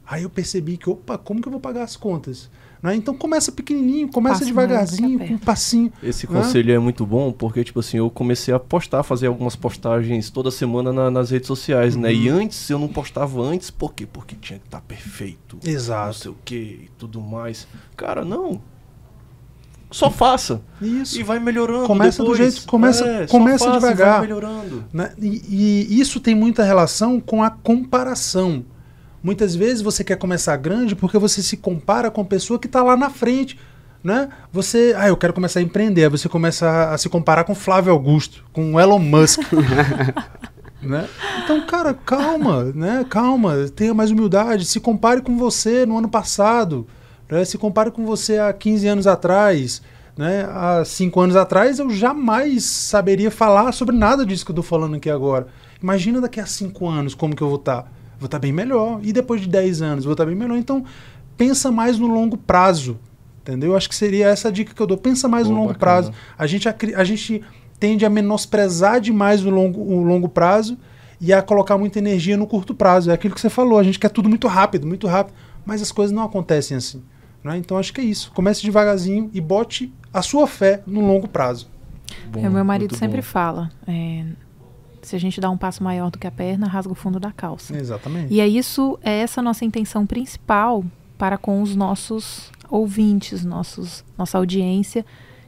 Aí eu percebi que, opa, como que eu vou pagar as contas? Né? Então começa pequenininho, começa Passo devagarzinho, com um passinho. Esse Hã? conselho é muito bom porque, tipo assim, eu comecei a postar, fazer algumas postagens toda semana na- nas redes sociais, né? E antes eu não postava antes, por quê? Porque tinha que estar perfeito. Não Exato. sei o que e tudo mais. Cara, não. Só faça. Isso. E vai melhorando. Começa depois. do jeito, começa, É, só começa faça e devagar. Vai melhorando. né? E, e isso tem muita relação com a comparação. Muitas vezes você quer começar grande porque você se compara com a pessoa que está lá na frente. Né? Você, ah, eu quero começar a empreender. Aí você começa a, se comparar com Flávio Augusto, com Elon Musk. <laughs> né? Então, cara, calma, né? Calma, tenha mais humildade. Se compare com você no ano passado. Né? Se compare com você há 15 anos atrás. Né? Há 5 anos atrás eu jamais saberia falar sobre nada disso que eu estou falando aqui agora. Imagina daqui a 5 anos como que eu vou estar. Vou estar bem melhor. E depois de 10 anos, vou estar bem melhor. Então, pensa mais no longo prazo. Entendeu? Acho que seria essa a dica que eu dou. Pensa mais Pô, no longo bacana. prazo. A gente, acri- a gente tende a menosprezar demais o longo, o longo prazo e a colocar muita energia no curto prazo. É aquilo que você falou. A gente quer tudo muito rápido, muito rápido. Mas as coisas não acontecem assim. né? Então acho que é isso. Comece devagarzinho e bote a sua fé no longo prazo. Bom, É, o meu marido sempre bom. fala: é, se a gente dá um passo maior do que a perna, rasga o fundo da calça. Exatamente. E é isso, é essa a nossa intenção principal para com os nossos ouvintes, nossos, nossa audiência,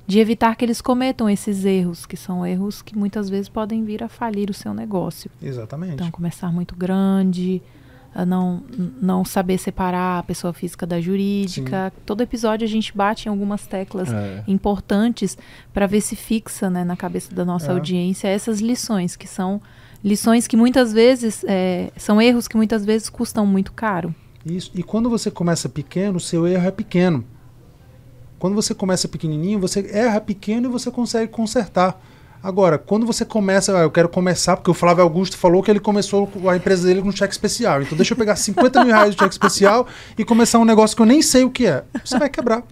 de evitar que eles cometam esses erros, que são erros que muitas vezes podem vir a falir o seu negócio. Exatamente. Então, começar muito grande, a não, não saber separar a pessoa física da jurídica. Todo episódio a gente bate em algumas teclas É. importantes para ver se fixa né, na cabeça da nossa É. audiência essas lições, que são lições que muitas vezes é, são erros que muitas vezes custam muito caro. Isso. E quando você começa pequeno, o seu erro é pequeno. Quando você começa pequenininho, você erra pequeno e você consegue consertar. Agora, quando você começa, ah, eu quero começar, porque o Flávio Augusto falou que ele começou a empresa dele com cheque especial. Então deixa eu pegar 50 mil reais de cheque especial e começar um negócio que eu nem sei o que é. Você vai quebrar.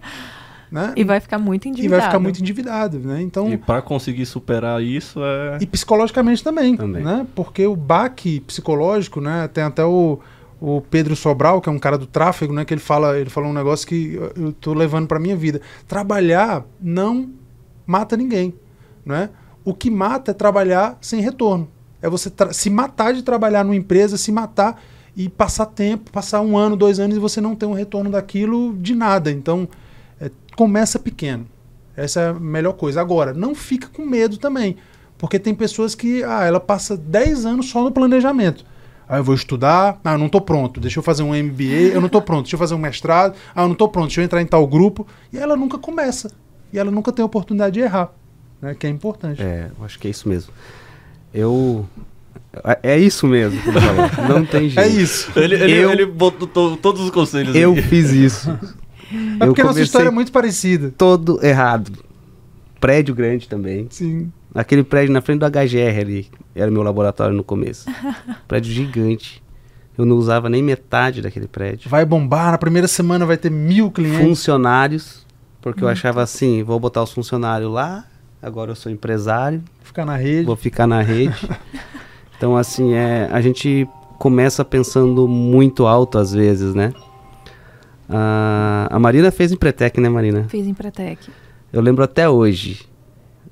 Né? E vai ficar muito E endividado. vai ficar muito endividado. Né? Então, E para conseguir superar isso é. e psicologicamente também, Também. né? Porque o baque psicológico, né? Tem até o, o Pedro Sobral, que é um cara do tráfego, né? Que ele fala, ele falou um negócio que eu- eu tô levando para minha vida. Trabalhar não mata ninguém, né? O que mata é trabalhar sem retorno. É você se matar de trabalhar numa empresa, se matar e passar tempo, passar um ano, dois anos e você não ter um retorno daquilo de nada. Então, é, começa pequeno. Essa é a melhor coisa. Agora, não fica com medo também. Porque tem pessoas que, ah, ela passa 10 anos só no planejamento. Ah, eu vou estudar, ah, eu não tô pronto, deixa eu fazer um MBA, eu não tô pronto, deixa eu fazer um mestrado, ah, eu não tô pronto, deixa eu entrar em tal grupo. E ela nunca começa. E ela nunca tem a oportunidade de errar, né? Que é importante. É, eu acho que é isso mesmo. Eu. É é isso mesmo que ele falou. Não tem jeito. É isso. Ele, ele, Eu- ele botou to- todos os conselhos Eu aqui. fiz isso. É porque a nossa história é muito parecida. todo errado. Prédio grande também. Sim. Aquele prédio na frente do HGR ali, era meu laboratório no começo. prédio gigante. Eu não usava nem metade daquele prédio. Vai bombar, na primeira semana vai ter mil clientes. Funcionários, porque eu achava assim, vou botar os funcionários lá, agora eu sou empresário, Ficar na rede. vou ficar na rede. <laughs> então, assim, é, a gente começa pensando muito alto às vezes, né? A, a Marina fez Empretec, né, Marina? Fiz em Pretec. Eu lembro até hoje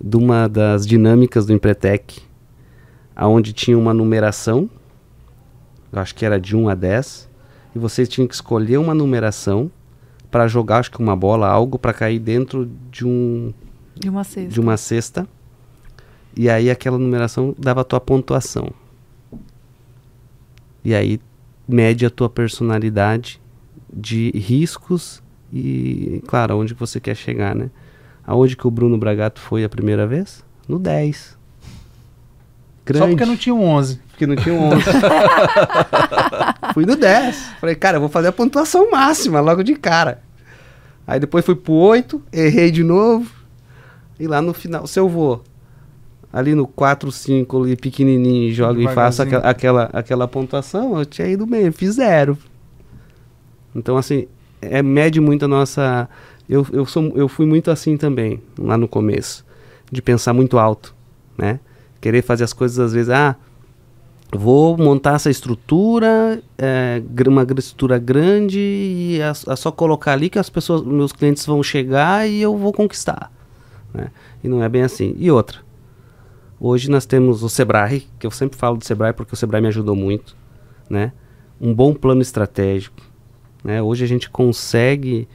de uma das dinâmicas do Empretec, aonde tinha uma numeração, eu acho que era de 1 a 10, e você tinha que escolher uma numeração para jogar, acho que uma bola, algo para cair dentro de um De uma cesta. de uma cesta. E aí aquela numeração dava a tua pontuação. E aí mede a tua personalidade de riscos e, claro, aonde você quer chegar, né? Aonde que o Bruno Bragato foi a primeira vez? No 10. Grande. Só porque não tinha um 11. Porque não tinha um 11. fui no 10. Falei, cara, eu vou fazer a pontuação máxima logo de cara. Aí depois fui pro 8, errei de novo. E lá no final, se eu vou ali no 4, 5, ali pequenininho, jogo e faço Devagarzinho. aquela, aquela, pontuação, eu tinha ido bem, fiz zero. Então, assim, é, mede muito a nossa. Eu, eu, sou, eu fui muito assim também, lá no começo, de pensar muito alto, né? Querer fazer as coisas às vezes, ah, vou montar essa estrutura, é, uma estrutura grande e é, é só colocar ali que as pessoas, meus clientes vão chegar e eu vou conquistar. Né? E não é bem assim. E outra, hoje nós temos o Sebrae, que eu sempre falo do Sebrae porque o Sebrae me ajudou muito, né? Um bom plano estratégico, né? Hoje a gente consegue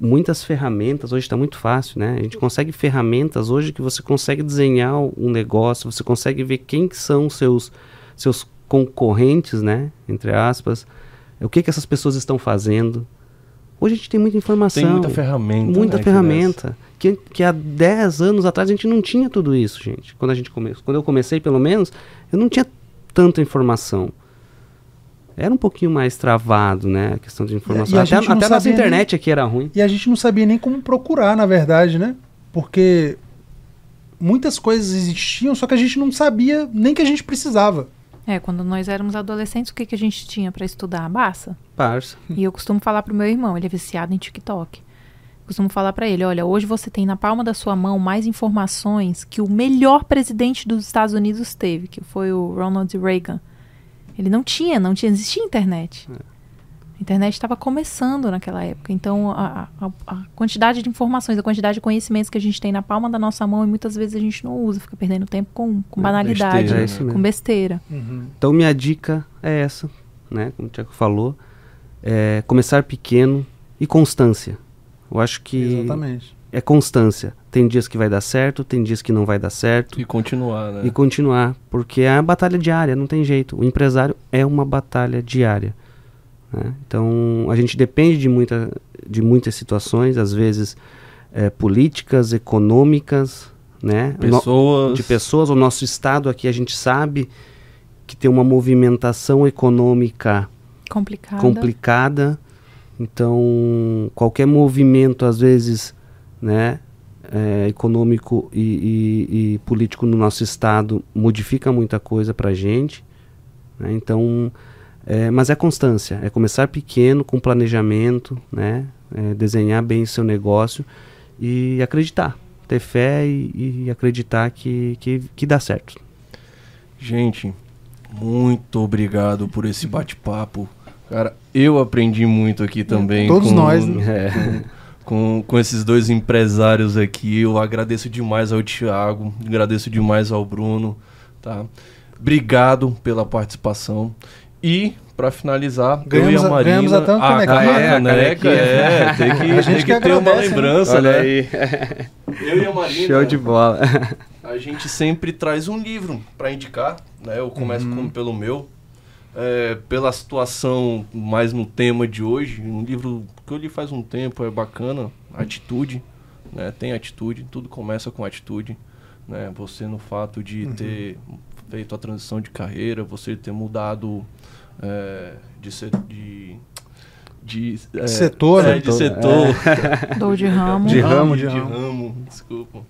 muitas ferramentas, hoje está muito fácil, né? A gente consegue ferramentas hoje que você consegue desenhar um negócio, você consegue ver quem que são seus, seus concorrentes, né? Entre aspas, o que, que essas pessoas estão fazendo. Hoje a gente tem muita informação. Tem muita ferramenta. Muita né, ferramenta. Que, que há 10 anos atrás a gente não tinha tudo isso, gente. Quando, a gente come... Quando eu comecei, pelo menos, eu não tinha tanta informação era um pouquinho mais travado, né? A questão de informação. até até a nossa internet nem... aqui era ruim. E a gente não sabia nem como procurar, na verdade, né? Porque muitas coisas existiam, só que a gente não sabia nem que a gente precisava. É, quando nós éramos adolescentes, o que, que a gente tinha para estudar? Barça. Barça. E eu costumo falar pro meu irmão, ele é viciado em TikTok. Costumo falar para ele, olha, hoje você tem na palma da sua mão mais informações que o melhor presidente dos Estados Unidos teve, que foi o Ronald Reagan. Ele não tinha, não tinha, existia internet. É. A internet estava começando naquela época. Então, a, a, a, quantidade de informações, a quantidade de conhecimentos que a gente tem na palma da nossa mão e muitas vezes a gente não usa, fica perdendo tempo com, com banalidade, besteira, com besteira. Uhum. Então, minha dica é essa, né? Como o Tiago falou, é começar pequeno e constância. Eu acho que Exatamente. é constância. Tem dias que vai dar certo, tem dias que não vai dar certo. E continuar, né? E continuar, porque é a batalha diária, não tem jeito. O empresário é uma batalha diária. Né? Então, a gente depende de, muita, de muitas situações, às vezes é, políticas, econômicas, né? Pessoas. No, de pessoas. O nosso estado aqui, a gente sabe que tem uma movimentação econômica complicada. complicada. Então, qualquer movimento, às vezes, né, é, econômico e, e, e, político no nosso estado modifica muita coisa para a gente. Né? Então, é, mas é constância, é começar pequeno, com planejamento, né? É, desenhar bem o seu negócio e acreditar, ter fé e, e acreditar que, que, que dá certo. Gente, muito obrigado por esse bate-papo. Cara, eu aprendi muito aqui também. Todos com, nós, né? Com, <laughs> com, com esses dois empresários aqui. Eu agradeço demais ao Thiago, agradeço demais ao Bruno, tá? Obrigado pela participação. E, para finalizar, ganhamos, eu e a Marina... Ganhamos até uma caneca. Ah, é, a caneca, é, tem que, a gente tem que, que ter uma lembrança, né? Aí. Eu e a Marina... Show de bola. A gente sempre traz um livro para indicar, né? Eu começo uhum. pelo meu, é, pela situação mais no tema de hoje, um livro que eu li faz um tempo, é bacana, Atitude, né? Tem atitude, tudo começa com atitude, né? Você no fato de uhum. ter feito a transição de carreira, você ter mudado é, de, ser, de de é, setor, é, de setor, é. <laughs> Dou de ramo, de ramo, de, de ramo. ramo, desculpa.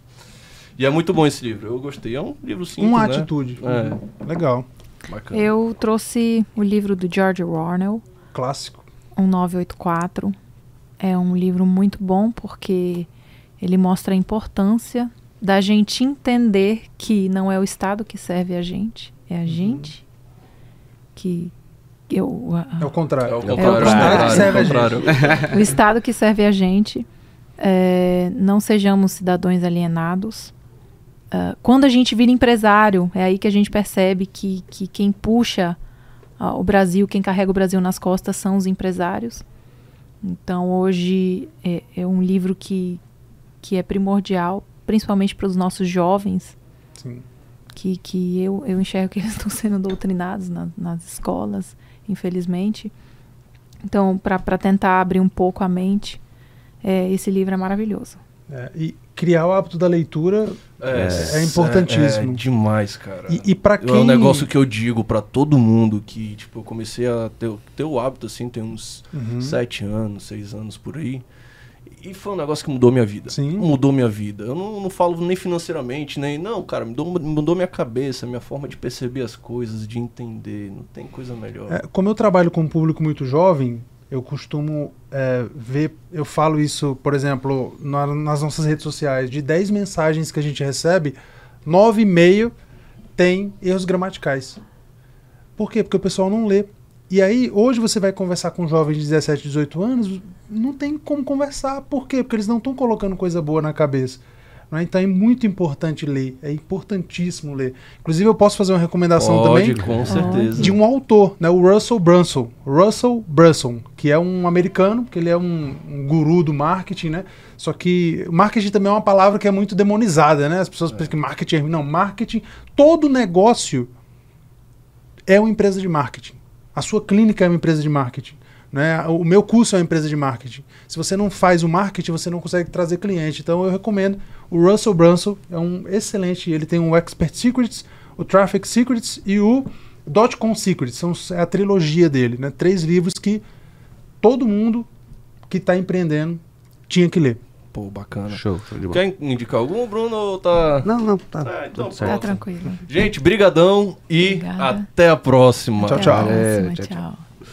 E é muito bom esse livro, eu gostei. É um livro simples, Uma né? atitude. É. Legal. Bacana. Eu trouxe o livro do George Orwell. Clássico. 1984. É um livro muito bom porque ele mostra a importância da gente entender que não é o Estado que serve a gente, é a uhum. gente que eu, é o contrário. É o contrário. É o, contrário. que serve a gente. <laughs> o Estado que serve a gente. É, não sejamos cidadãos alienados. Uh, quando a gente vira empresário, é aí que a gente percebe que, que quem puxa uh, o Brasil, quem carrega o Brasil nas costas são os empresários. Então, hoje é, é um livro que, que é primordial, principalmente para os nossos jovens, Sim. que, que eu, eu enxergo que <laughs> eles estão sendo doutrinados na, nas escolas, infelizmente. Então, para tentar abrir um pouco a mente, é, esse livro é maravilhoso. É, e criar o hábito da leitura é, é importantíssimo. É, é, demais, cara. E, e para quem... É um negócio que eu digo para todo mundo que, tipo, eu comecei a ter, ter o hábito, assim, tem uns uhum. sete anos, seis anos por aí. E foi um negócio que mudou minha vida. Sim. Mudou minha vida. Eu não, não falo nem financeiramente, nem... Não, cara, mudou, mudou minha cabeça, minha forma de perceber as coisas, de entender. Não tem coisa melhor. É, como eu trabalho com um público muito jovem, eu costumo é, ver, eu falo isso, por exemplo, na, nas nossas redes sociais, de 10 mensagens que a gente recebe, 9,5 tem erros gramaticais. Por quê? Porque o pessoal não lê. E aí, hoje você vai conversar com jovens de 17, 18 anos, não tem como conversar. Por quê? Porque eles não estão colocando coisa boa na cabeça. Né? Então é muito importante ler, é importantíssimo ler. Inclusive eu posso fazer uma recomendação Pode, também com certeza. de um autor, né, o Russell Brunson, Russell Brunson, que é um americano, que ele é um, um guru do marketing, né? Só que marketing também é uma palavra que é muito demonizada, né? As pessoas pensam que marketing é ruim. Não, marketing, todo negócio é uma empresa de marketing. A sua clínica é uma empresa de marketing. Né? O meu curso é uma empresa de marketing. Se você não faz o marketing, você não consegue trazer cliente. Então eu recomendo. O Russell Brunson é um excelente. Ele tem o Expert Secrets, o Traffic Secrets e o Dotcom Secrets. São é a trilogia dele. Né? Três livros que todo mundo que está empreendendo tinha que ler. Pô, bacana. Show, bola. Quer indicar algum, Bruno? Ou tá... Não, não, tá Ah, então tudo Tá tranquilo. Gente, brigadão e Obrigada. até a próxima. Tchau, Até tchau. a próxima, É, tchau, tchau. tchau.